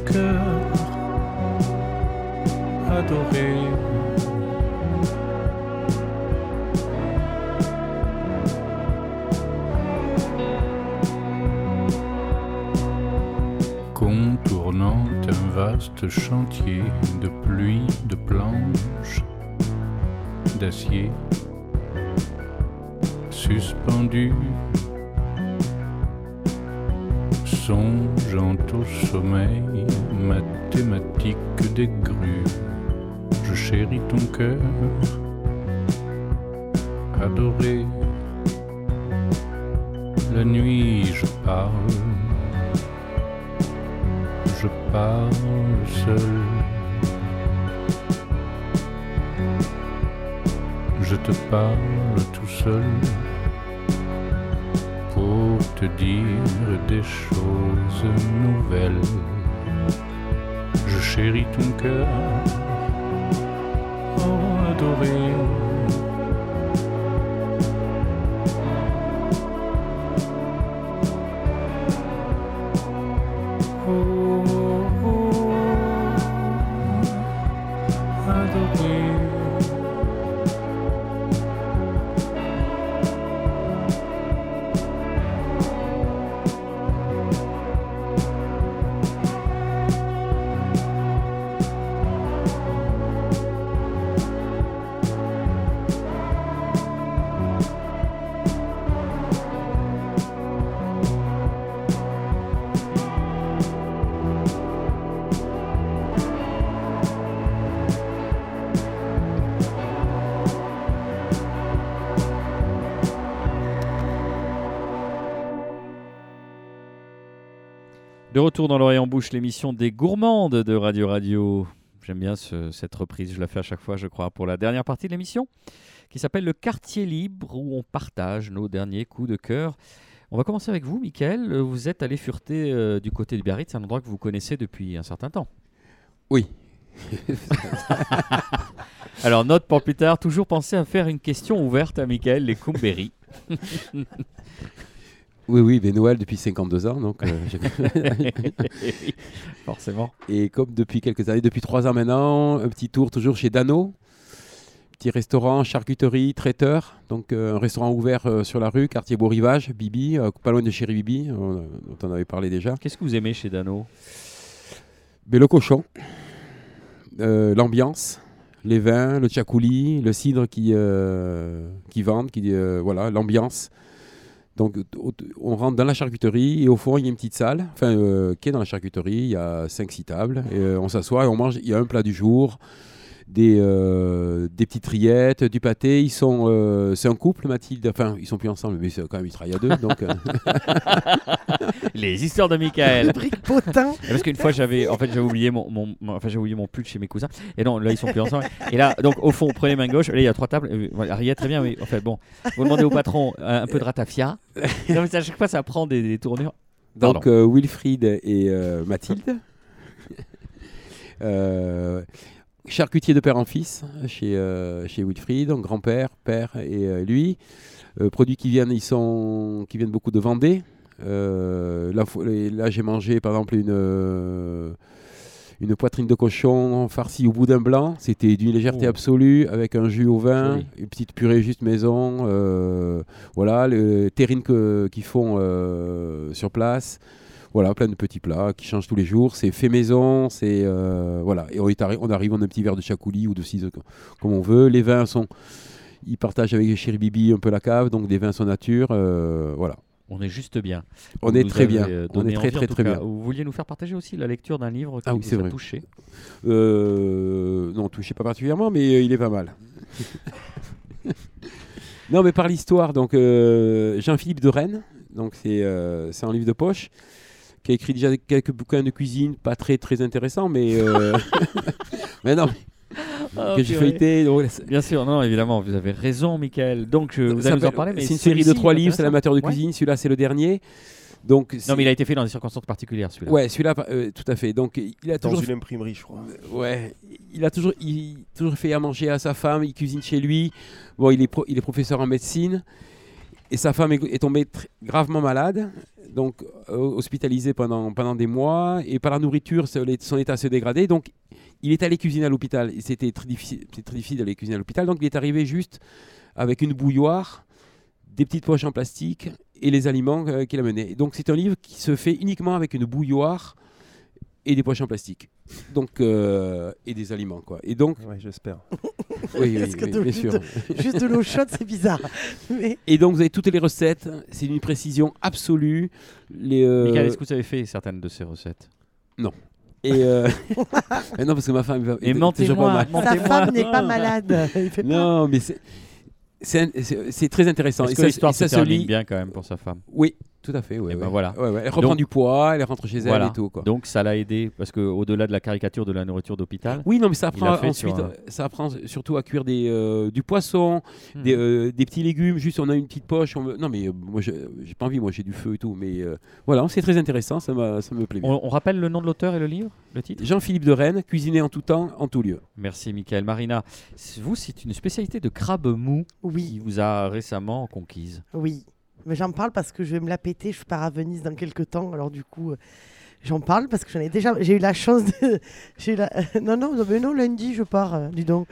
Cœur, adoré. Contournant un vaste chantier de pluie, de planches, d'acier, suspendu songeant au sommeil mathématique des grues. Je chéris ton cœur, adoré. La nuit, je parle, je parle seul. Je te parle tout seul te dire des choses nouvelles. Je chéris ton cœur, oh adoré. De retour dans l'oreille en bouche, l'émission des gourmandes de Radio Radio. J'aime bien ce- cette reprise, je la fais à chaque fois, je crois, pour la dernière partie de l'émission, qui s'appelle Le quartier libre, où on partage nos derniers coups de cœur. On va commencer avec vous, Michael. Vous êtes allé fureter euh, du côté du Biarritz, c'est un endroit que vous connaissez depuis un certain temps. Oui. Alors, note pour plus tard, toujours penser à faire une question ouverte à Michael, les. Oui, oui, mais Noël depuis 52 ans. Donc, euh, Forcément. et comme depuis quelques années, depuis trois ans maintenant, un petit tour toujours chez Dano. Petit restaurant, charcuterie, traiteur. Donc euh, un restaurant ouvert euh, sur la rue, quartier Beau Rivage, Bibi, euh, pas loin de Chéri Bibi, dont on avait parlé déjà. Qu'est-ce que vous aimez chez Dano? Mais le cochon, l'ambiance, les vins, le tchakouli, le cidre qui, euh, qui vendent, qui, euh, voilà, l'ambiance. Donc on rentre dans la charcuterie et au fond il y a une petite salle, enfin euh, qui est dans la charcuterie, il y a 5-6 tables, et, euh, on s'assoit et on mange, il y a un plat du jour, des, euh, des petites rillettes, du pâté, ils sont, euh, c'est un couple Mathilde, enfin ils sont plus ensemble mais c'est quand même ils travaillent à deux, donc euh, Les histoires de Michael. Et Parce qu'une fois j'avais en fait j'avais oublié mon, mon- mon- enfin j'ai oublié mon pull chez mes cousins. Et non là ils sont plus ensemble. Et là donc au fond prenez main gauche. Là il y a trois tables. Euh, voilà, Ariel très bien mais en fait bon vous demandez au patron euh, un peu de ratafia. Non mais à chaque fois ça prend des, des tournures. Donc euh, Wilfried et euh, Mathilde. Euh, charcutier de père en fils chez, euh, chez Wilfried, grand-père, père et euh, lui. Euh, produits qui viennent, ils sont, qui viennent beaucoup de Vendée. Euh, là, j'ai mangé par exemple une, une poitrine de cochon farcie au boudin blanc. C'était d'une légèreté Oh. absolue avec un jus au vin, Joli. une petite purée juste maison. voilà, les terrines que- qu'ils font sur place. Voilà, plein de petits plats qui changent tous les jours. C'est fait maison, c'est euh, voilà. Et on, est arri- on arrive, on a un petit verre de chacouli ou de ciseaux comme on veut. Les vins sont, ils partagent avec Chéri Bibi un peu la cave, donc des vins sont nature. euh, voilà, on est juste bien on Vous est très bien. On est très envie, très très cas. bien. vous vouliez nous faire partager aussi la lecture d'un livre qui Ah oui, vous a vrai. touché? Euh, non, touché pas particulièrement, mais il est pas mal. non, mais par l'histoire, donc euh, Jean-Philippe de Rennes, donc c'est euh, c'est un livre de poche qui a écrit déjà quelques bouquins de cuisine, pas très très intéressants, mais euh, mais non, Ah, que j'ai feuilleté. donc bien sûr non évidemment vous avez raison Michael donc euh, vous allez nous en parler mais c'est une série de trois livres, c'est l'amateur de Ouais. cuisine. Celui-là, c'est le dernier. Donc non mais il a été fait dans des circonstances particulières celui-là ouais, celui-là, euh, tout à fait. Donc il a Dans toujours une imprimerie, je crois. Ouais, il a toujours, il, toujours fait à manger à sa femme, il cuisine chez lui. Bon, il est, pro- il est professeur en médecine. Et sa femme est, tombée gravement malade, donc euh, hospitalisée pendant, pendant des mois. Et par la nourriture, son état se dégradait. Donc il est allé cuisiner à l'hôpital. Et C'était très difficile, c'était très difficile d'aller cuisiner à l'hôpital. Donc il est arrivé juste avec une bouilloire, des petites poches en plastique et les aliments euh, qu'il a menés. Donc c'est un livre qui se fait uniquement avec une bouilloire et des poches en plastique. Donc euh, et des aliments quoi. Et donc Ouais, j'espère. oui, oui, oui, de- bien sûr. Juste de l'eau chaude, c'est bizarre. Mais Et donc vous avez toutes les recettes, c'est d'une précision absolue. Les, euh, Michael est-ce que vous avez fait certaines de ces recettes? Et euh, mais non parce que ma femme va- Et mentez-moi, pas mal. mentez- sa femme n'est pas malade. Il fait pas- Non, mais c'est très intéressant. est-ce Et que ça- l'histoire se se termine lit. bien quand même pour sa femme Oui, tout à fait. ouais, Eh ouais. ben voilà. Ouais, ouais. Elle reprend Donc- du poids, elle rentre chez elle Voilà. et tout quoi. Donc ça l'a aidé parce que au-delà de la caricature de la nourriture d'hôpital, Oui, non, mais ça apprend ensuite, sur un- ça apprend surtout à cuire des, euh, du poisson, Hmm. des, euh, des petits légumes. Juste, on a une petite poche. on Non, mais euh, moi, je- j'ai pas envie. Moi, j'ai du feu et tout. Mais euh, voilà, c'est très intéressant. Ça, m'a- ça me plaît bien. on, on rappelle le nom de l'auteur et le livre, le titre? Jean-Philippe de Rennes, cuisiner en tout temps, en tout lieu. Merci Michael. Marina, vous c'est une spécialité de crabe mou qui vous a récemment conquise. oui. Mais j'en parle parce que je vais me la péter. Je pars à Venise dans quelques temps. Alors du coup, euh, j'en parle parce que j'en ai déjà. J'ai eu la chance de. j'ai eu la- non, non, mais non, lundi, je pars. euh, dis donc.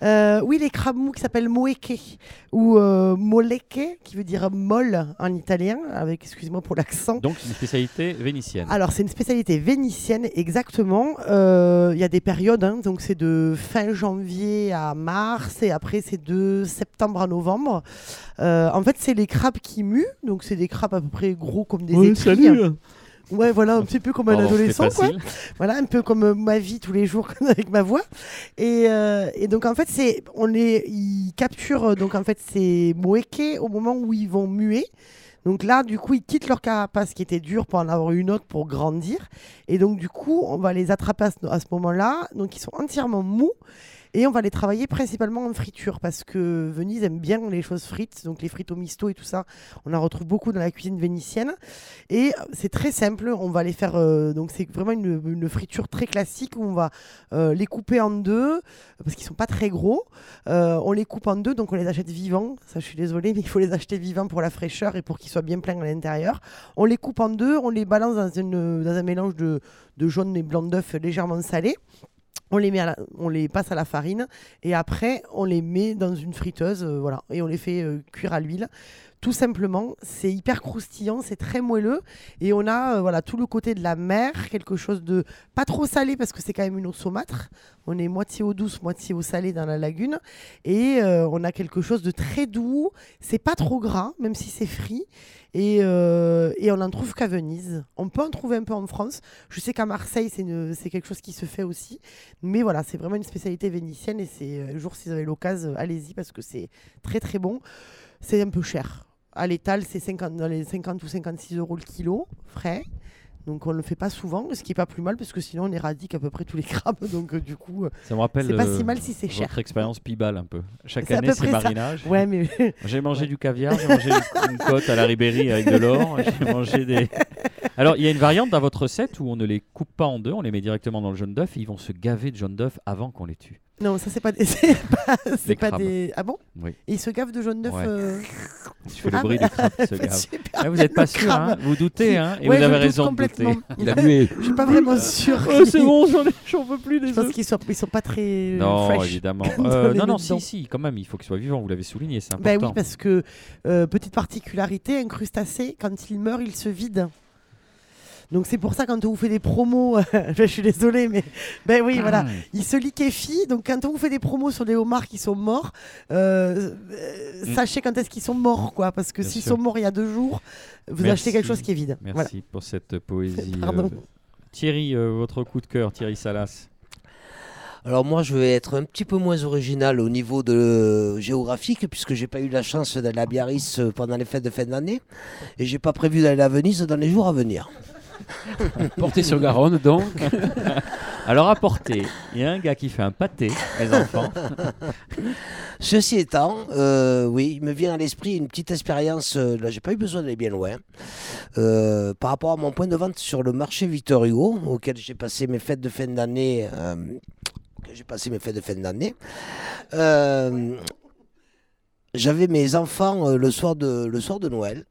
Euh, oui, les crabes mous qui s'appellent moeke ou euh, moleke, qui veut dire molle en italien, avec, excusez-moi pour l'accent. Donc une spécialité vénitienne. Alors, c'est une spécialité vénitienne, exactement. Euh, Il y a des périodes, hein, donc c'est de fin janvier à mars, et après c'est de septembre à novembre. Euh, en fait, c'est les crabes qui muent, donc c'est des crabes à peu près gros comme des étrilles. Ouais, voilà, un petit peu comme un adolescent, quoi. Voilà, un peu comme euh, ma vie tous les jours avec ma voix. Et, euh, et donc en fait, c'est on les ils capturent euh, donc en fait ces moeke au moment où ils vont muer. Donc là, du coup, ils quittent leur carapace qui était dure pour en avoir une autre pour grandir. Et donc, du coup, on va les attraper à ce, à ce moment-là. Donc, ils sont entièrement mous. Et on va les travailler principalement en friture parce que Venise aime bien les choses frites, donc les frites au misto et tout ça, on en retrouve beaucoup dans la cuisine vénitienne. Et c'est très simple, on va les faire, euh, donc c'est vraiment une, friture très classique où on va euh, les couper en deux parce qu'ils sont pas très gros. Euh, on les coupe en deux, donc on les achète vivants. Ça, je suis désolée, mais il faut les acheter vivants pour la fraîcheur et pour qu'ils soient bien pleins à l'intérieur. On les coupe en deux, on les balance dans un mélange de, de jaune et blanc d'œuf légèrement salé. On les, met passe à la farine et après on les met dans une friteuse euh, et on les fait euh, cuire à l'huile. Tout simplement, c'est hyper croustillant, c'est très moelleux et on a euh, voilà, tout le côté de la mer, quelque chose de pas trop salé parce que c'est quand même une eau saumâtre. On est moitié eau douce, moitié eau salée dans la lagune et euh, on a quelque chose de très doux. C'est pas trop gras, même si c'est frit. Et, euh, on n'en trouve qu'à Venise. On peut en trouver un peu en France. Je sais qu'à Marseille, c'est quelque chose qui se fait aussi. Mais voilà, c'est vraiment une spécialité vénitienne. Et c'est un jour, si vous avez l'occasion, allez-y parce que c'est très très bon. C'est un peu cher. À l'étal, c'est 50 dans les 50 ou 56 euros le kilo, frais. Donc on ne le fait pas souvent, ce qui est pas plus mal parce que sinon on éradique à peu près tous les crabes. Donc euh, du coup, euh, Ça me rappelle c'est pas euh, si mal si c'est cher. votre expérience Pibal un peu. Chaque année, c'est marinage. Ouais, mais J'ai mangé du caviar, j'ai mangé une- côte à la Ribéry avec de l'or, j'ai mangé des... Alors, il y a une variante dans votre recette où on ne les coupe pas en deux, on les met directement dans le jaune d'œuf et ils vont se gaver de jaune d'œuf avant qu'on les tue. Non, ça c'est pas des, c'est pas, c'est Des pas crabes. des. Ah bon Oui. Et ils se gavent de jaune d'œuf. Ouais. euh, Tu fais le Ah, bruit du crabe qui se gave. super Ah, vous bien, n'êtes pas sûr, hein vous doutez, hein et Ouais, vous je avez doute raison de complètement. douter. Il a mué. Je suis pas vraiment sûre. Oh, c'est bon, j'en ai- j'en veux plus Je des pense œufs. qu'ils sont, ils sont pas très euh, Non, fresh. évidemment. Euh, les non, non, dedans. si, si, quand même, il faut qu'ils soient vivants, vous l'avez souligné, c'est Ben important. oui, parce que euh, petite particularité, un crustacé, quand il meurt, il se vide. Donc c'est pour ça quand on vous fait des promos, je suis désolée, mais ben oui, voilà, Ah. il se liquéfie. Donc quand on vous fait des promos sur des homards qui sont morts, euh, euh, Mm. sachez quand est-ce qu'ils sont morts, quoi, parce que s'ils sont morts il y a deux jours, vous Merci. achetez quelque chose qui est vide. Merci Voilà. pour cette poésie. Pardon. euh, Thierry, euh, votre coup de cœur, Thierry Salas. Alors moi, je vais être un petit peu moins original au niveau de géographique, puisque j'ai pas eu la chance d'aller à Biarritz pendant les fêtes de fin d'année, et j'ai pas prévu d'aller à Venise dans les jours à venir. Porté sur Garonne, donc. Alors, à portée, il y a un gars qui fait un pâté, les enfants. Ceci étant, euh, oui, il me vient à l'esprit une petite expérience. euh, là, j'ai pas eu besoin d'aller bien loin. euh, par rapport à mon point de vente sur le marché Victor Hugo, auquel j'ai passé mes fêtes de fin d'année. euh, auquel j'ai passé mes fêtes de fin d'année. Euh, j'avais mes enfants euh, le, soir de, le soir de Noël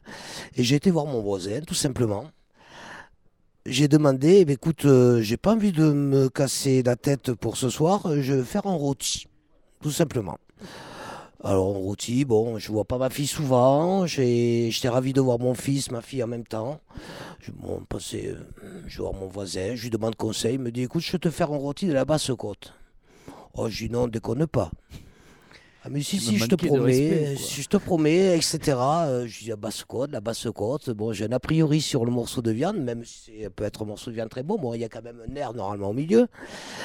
et j'ai été voir mon voisin, tout simplement. J'ai demandé, eh bien, écoute, euh, j'ai pas envie de me casser la tête pour ce soir, euh, je vais faire un rôti, tout simplement. Alors, un rôti, bon, je vois pas ma fille souvent, j'étais ravi de voir mon fils, ma fille en même temps. Je, bon, passé, euh, je vais voir mon voisin, je lui demande conseil, il me dit, écoute, je vais te faire un rôti de la basse côte. Oh, je dis non, déconne pas. Ah, mais si, Tu si, je te promets, respect, si je te promets, etc. Euh, je dis la basse côte, la basse côte. Bon, j'ai un a priori sur le morceau de viande, même si ça peut être un morceau de viande très bon. Bon, il y a quand même un nerf normalement au milieu.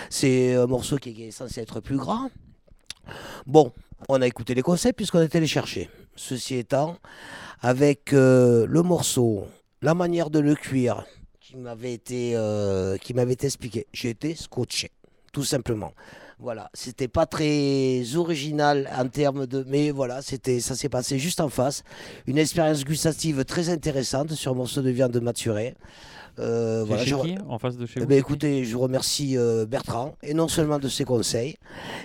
C'est un morceau qui est censé être plus gras. Bon, on a écouté les conseils puisqu'on était les chercher. Ceci étant, avec euh, le morceau, la manière de le cuire qui m'avait été, euh, qui m'avait été expliqué, j'ai été scotché, tout simplement. Voilà, c'était pas très original en termes de, mais voilà, c'était, ça s'est passé juste en face. Une expérience gustative très intéressante sur un morceau de viande maturée. Euh, voilà, chez qui En face de chez eh vous ben, écoutez, je remercie euh, Bertrand, et non seulement de ses conseils,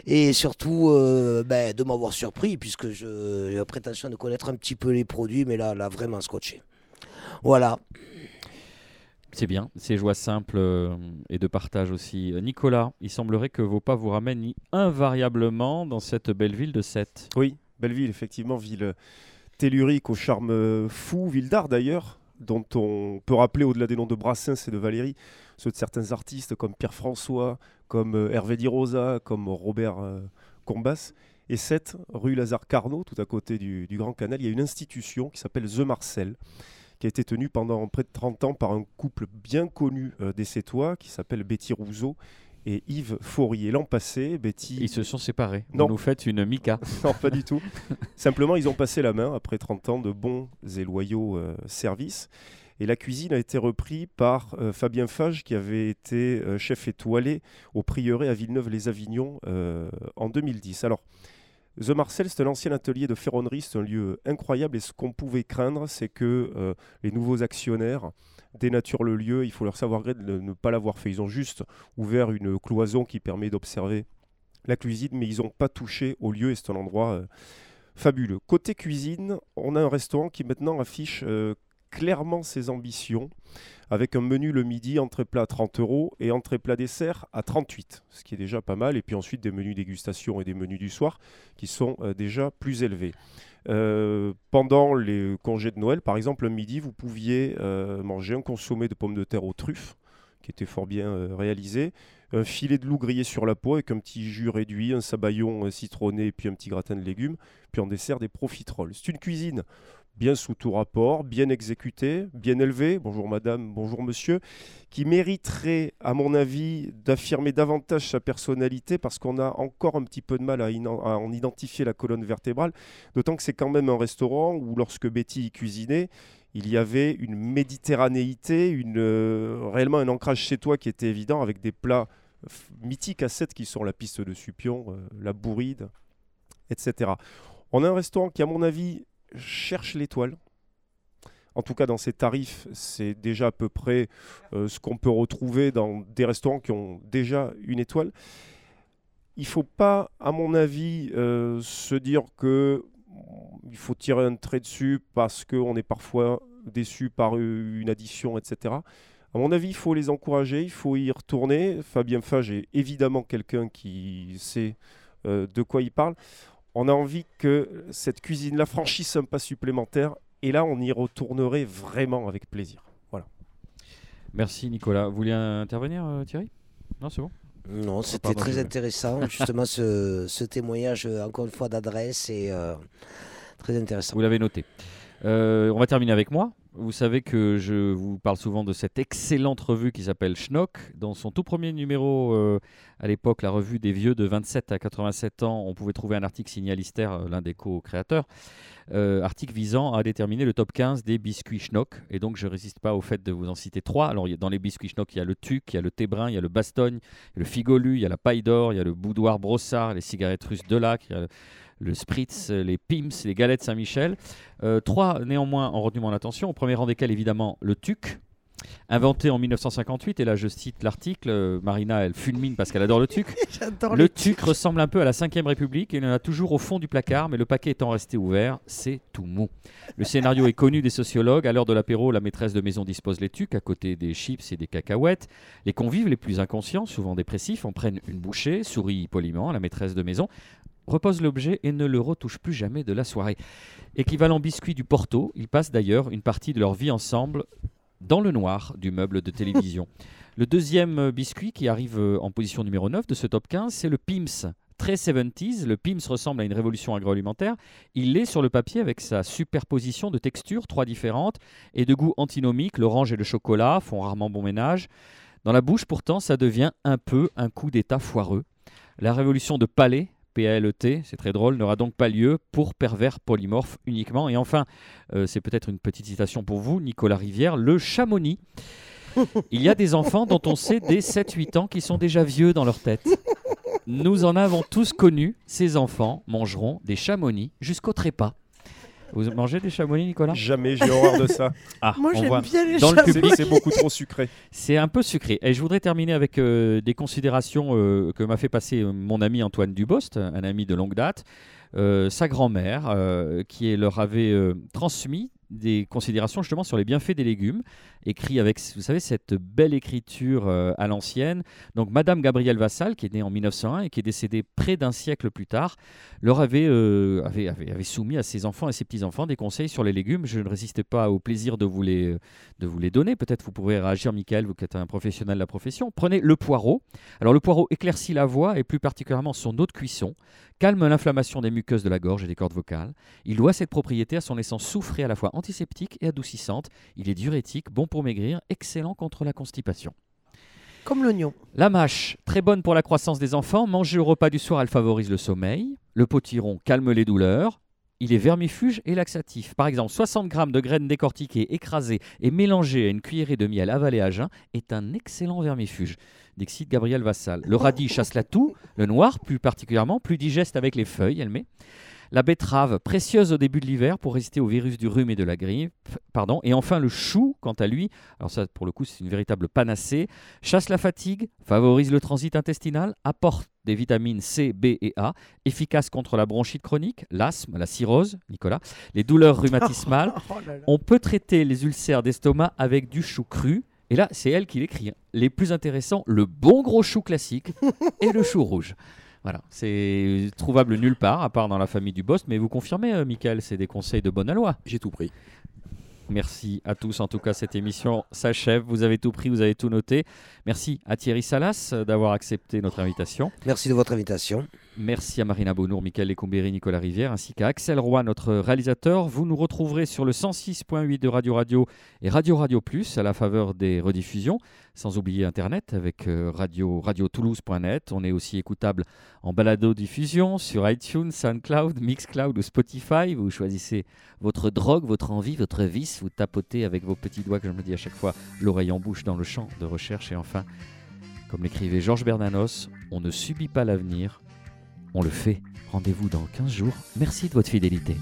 et surtout euh, ben, de m'avoir surpris, puisque je- j'ai la prétention de connaître un petit peu les produits, mais là, là vraiment scotché. Voilà. C'est bien, c'est joie simple euh, et de partage aussi. Euh, Nicolas, il semblerait que vos pas vous ramènent invariablement dans cette belle ville de Sète. Oui, belle ville, effectivement, ville euh, tellurique au charme fou, ville d'art d'ailleurs, dont on peut rappeler au-delà des noms de Brassens et de Valéry, ceux de certains artistes comme Pierre François, comme Hervé Di Rosa, comme Robert Combas. Et cette rue Lazare Carnot, tout à côté du Grand Canal, il y a une institution qui s'appelle The Marcel, qui a été tenue pendant près de 30 ans par un couple bien connu euh, des Sétois, qui s'appelle Betty Rousseau et Yves Faury. Et l'an passé, Betty. Ils se sont séparés. Non. Vous nous faites une Mika. non, pas du tout. Simplement, ils ont passé la main après 30 ans de bons et loyaux euh, services. Et la cuisine a été reprise par euh, Fabien Fage, qui avait été euh, chef étoilé au prieuré à Villeneuve-les-Avignon en 2010. Alors, The Marcel, c'est un ancien atelier de ferronnerie, c'est un lieu incroyable. Et ce qu'on pouvait craindre, c'est que euh, les nouveaux actionnaires dénaturent le lieu. Il faut leur savoir gré de ne pas l'avoir fait. Ils ont juste ouvert une cloison qui permet d'observer la cuisine, mais ils n'ont pas touché au lieu et c'est un endroit euh, fabuleux. Côté cuisine, on a un restaurant qui maintenant affiche euh, clairement ses ambitions avec un menu le midi, entrée plat à 30 euros et entrée plat dessert à 38, ce qui est déjà pas mal. Et puis ensuite des menus dégustation et des menus du soir qui sont euh, déjà plus élevés. Euh, pendant les congés de Noël, par exemple, le midi, vous pouviez euh, manger un consommé de pommes de terre aux truffes, qui était fort bien réalisé, un filet de loup grillé sur la peau avec un petit jus réduit, un sabayon citronné et puis un petit gratin de légumes, puis en dessert des profiteroles. C'est une cuisine bien sous tout rapport, bien exécutée, bien élevée, bonjour madame, bonjour monsieur, qui mériterait, à mon avis, d'affirmer davantage sa personnalité parce qu'on a encore un petit peu de mal à, en identifier la colonne vertébrale, d'autant que c'est quand même un restaurant où lorsque Betty y cuisinait, il y avait une méditerranéité, une, euh, réellement un ancrage chez toi qui était évident avec des plats f- mythiques à 7 qui sont la piste de Supion, euh, la bourride, etc. On a un restaurant qui, à mon avis, cherche l'étoile. En tout cas, dans ses tarifs, c'est déjà à peu près euh, ce qu'on peut retrouver dans des restaurants qui ont déjà une étoile. Il faut pas, à mon avis, euh, se dire que mm, il faut tirer un trait dessus parce qu'on est parfois déçu par une addition, etc. À mon avis, il faut les encourager, il faut y retourner. Fabien Fage est évidemment quelqu'un qui sait euh, de quoi il parle. On a envie que cette cuisine-là franchisse un pas supplémentaire. Et là, on y retournerait vraiment avec plaisir. Voilà. Merci Nicolas. Vous vouliez intervenir euh, Thierry? Non, c'est bon Non, c'était pardon, très je- intéressant, justement, ce, ce témoignage, euh, encore une fois, d'adresse et euh, très intéressant. Vous l'avez noté. Euh, on va terminer avec moi. Vous savez que je vous parle souvent de cette excellente revue qui s'appelle Schnock. Dans son tout premier numéro, euh, à l'époque, la revue des vieux de 27 à 87 ans, on pouvait trouver un article signé euh, l'un des co-créateurs. Euh, article visant à déterminer le top 15 des biscuits Schnock. Et donc, je ne résiste pas au fait de vous en citer trois. Alors, dans les biscuits Schnock, il y a le Tuc, il y a le Tébrin, il y a le Bastogne, il y a le Figolu, il y a la Paille d'Or, il y a le Boudoir Brossard, les cigarettes russes le, le Spritz, les Pims, les galettes Saint-Michel. Euh, trois néanmoins ont retenu mon attention, au premier rang desquels évidemment le TUC, inventé en 1958, et là je cite l'article, euh, Marina elle fulmine parce qu'elle adore le TUC. Le TUC ressemble un peu à la 5ème République, et il en a toujours au fond du placard, mais le paquet étant resté ouvert, c'est tout mou. Le scénario est connu des sociologues, à l'heure de l'apéro, la maîtresse de maison dispose les TUC à côté des chips et des cacahuètes. Les convives les plus inconscients, souvent dépressifs, en prennent une bouchée, sourit poliment à la maîtresse de maison, repose l'objet et ne le retouche plus jamais de la soirée. Équivalent biscuit du Porto, ils passent d'ailleurs une partie de leur vie ensemble dans le noir du meuble de télévision. le deuxième biscuit qui arrive euh, en position numéro 9 de ce top 15, c'est le Pims. Très 70s, le Pims ressemble à une révolution agroalimentaire. Il l'est sur le papier avec sa superposition de textures, trois différentes, et de goûts antinomiques. L'orange et le chocolat font rarement bon ménage. Dans la bouche, pourtant, ça devient un peu un coup d'état foireux. La révolution de palais, P-A-L-E-T, c'est très drôle, n'aura donc pas lieu pour pervers polymorphes uniquement. Et enfin, euh, c'est peut-être une petite citation pour vous, Nicolas Rivière, le chamonix. Il y a des enfants dont on sait dès 7-8 ans qu'ils sont déjà vieux dans leur tête. Nous en avons tous connu, ces enfants mangeront des chamonix jusqu'au trépas. Vous mangez des chamonix, Nicolas? Jamais, j'ai horreur de ça. Ah, Moi, on j'aime voit. bien les Dans le public, C'est beaucoup trop sucré. c'est un peu sucré. Et je voudrais terminer avec euh, des considérations euh, que m'a fait passer euh, mon ami Antoine Dubost, un ami de longue date. Euh, sa grand-mère, euh, qui leur avait euh, transmis des considérations justement sur les bienfaits des légumes, écrit avec, vous savez, cette belle écriture euh, à l'ancienne. Donc, Madame Gabrielle Vassal, qui est née en 1901 et qui est décédée près d'un siècle plus tard, leur avait, euh, avait, avait, avait soumis à ses enfants et ses petits-enfants des conseils sur les légumes. Je ne résistais pas au plaisir de vous les, de vous les donner. Peut-être vous pourrez réagir, Michael, vous qui êtes un professionnel de la profession. Prenez le poireau. Alors, le poireau éclaircit la voix et plus particulièrement son eau de cuisson, calme l'inflammation des muqueuses de la gorge et des cordes vocales. Il doit cette propriété à son essence soufrée à la fois antiseptique et adoucissante. Il est diurétique, bon pour maigrir, excellent contre la constipation. Comme l'oignon. La mâche, très bonne pour la croissance des enfants. Manger au repas du soir, elle favorise le sommeil. Le potiron calme les douleurs. Il est vermifuge et laxatif. Par exemple, 60 g de graines décortiquées, écrasées et mélangées à une cuillerée de miel avalée à jeun est un excellent vermifuge. Dixit Gabriel Vassal. Le radis chasse la toux, le noir plus particulièrement, plus digeste avec les feuilles, elle met. La betterave, précieuse au début de l'hiver pour résister au virus du rhume et de la grippe. Pardon. Et enfin le chou, quant à lui, alors ça pour le coup c'est une véritable panacée, chasse la fatigue, favorise le transit intestinal, apporte des vitamines C, B et A, efficace contre la bronchite chronique, l'asthme, la cirrhose, Nicolas, les douleurs rhumatismales. Oh là là. On peut traiter les ulcères d'estomac avec du chou cru. Et là, c'est elle qui l'écrit. hein. Les plus intéressants, le bon gros chou classique et le chou rouge. Voilà, c'est trouvable nulle part, à part dans la famille du boss. Mais vous confirmez, euh, Michael, c'est des conseils de bonne aloi. J'ai tout pris. Merci à tous. En tout cas, cette émission s'achève. Vous avez tout pris, vous avez tout noté. Merci à Thierry Salas euh, d'avoir accepté notre invitation. Merci de votre invitation. Merci à Marina Bonour, Michael Lecombéry, Nicolas Rivière, ainsi qu'à Axel Roy, notre réalisateur. Vous nous retrouverez sur le 106.8 de Radio Radio et Radio Radio Plus à la faveur des rediffusions, sans oublier Internet avec euh, radio, radiotoulouse.net. On est aussi écoutable en balado-diffusion sur iTunes, SoundCloud, Mixcloud ou Spotify. Vous choisissez votre drogue, votre envie, votre vice. Vous tapotez avec vos petits doigts, comme je me dis à chaque fois, l'oreille en bouche dans le champ de recherche. Et enfin, comme l'écrivait Georges Bernanos, on ne subit pas l'avenir, on le fait. Rendez-vous dans 15 jours. Merci de votre fidélité.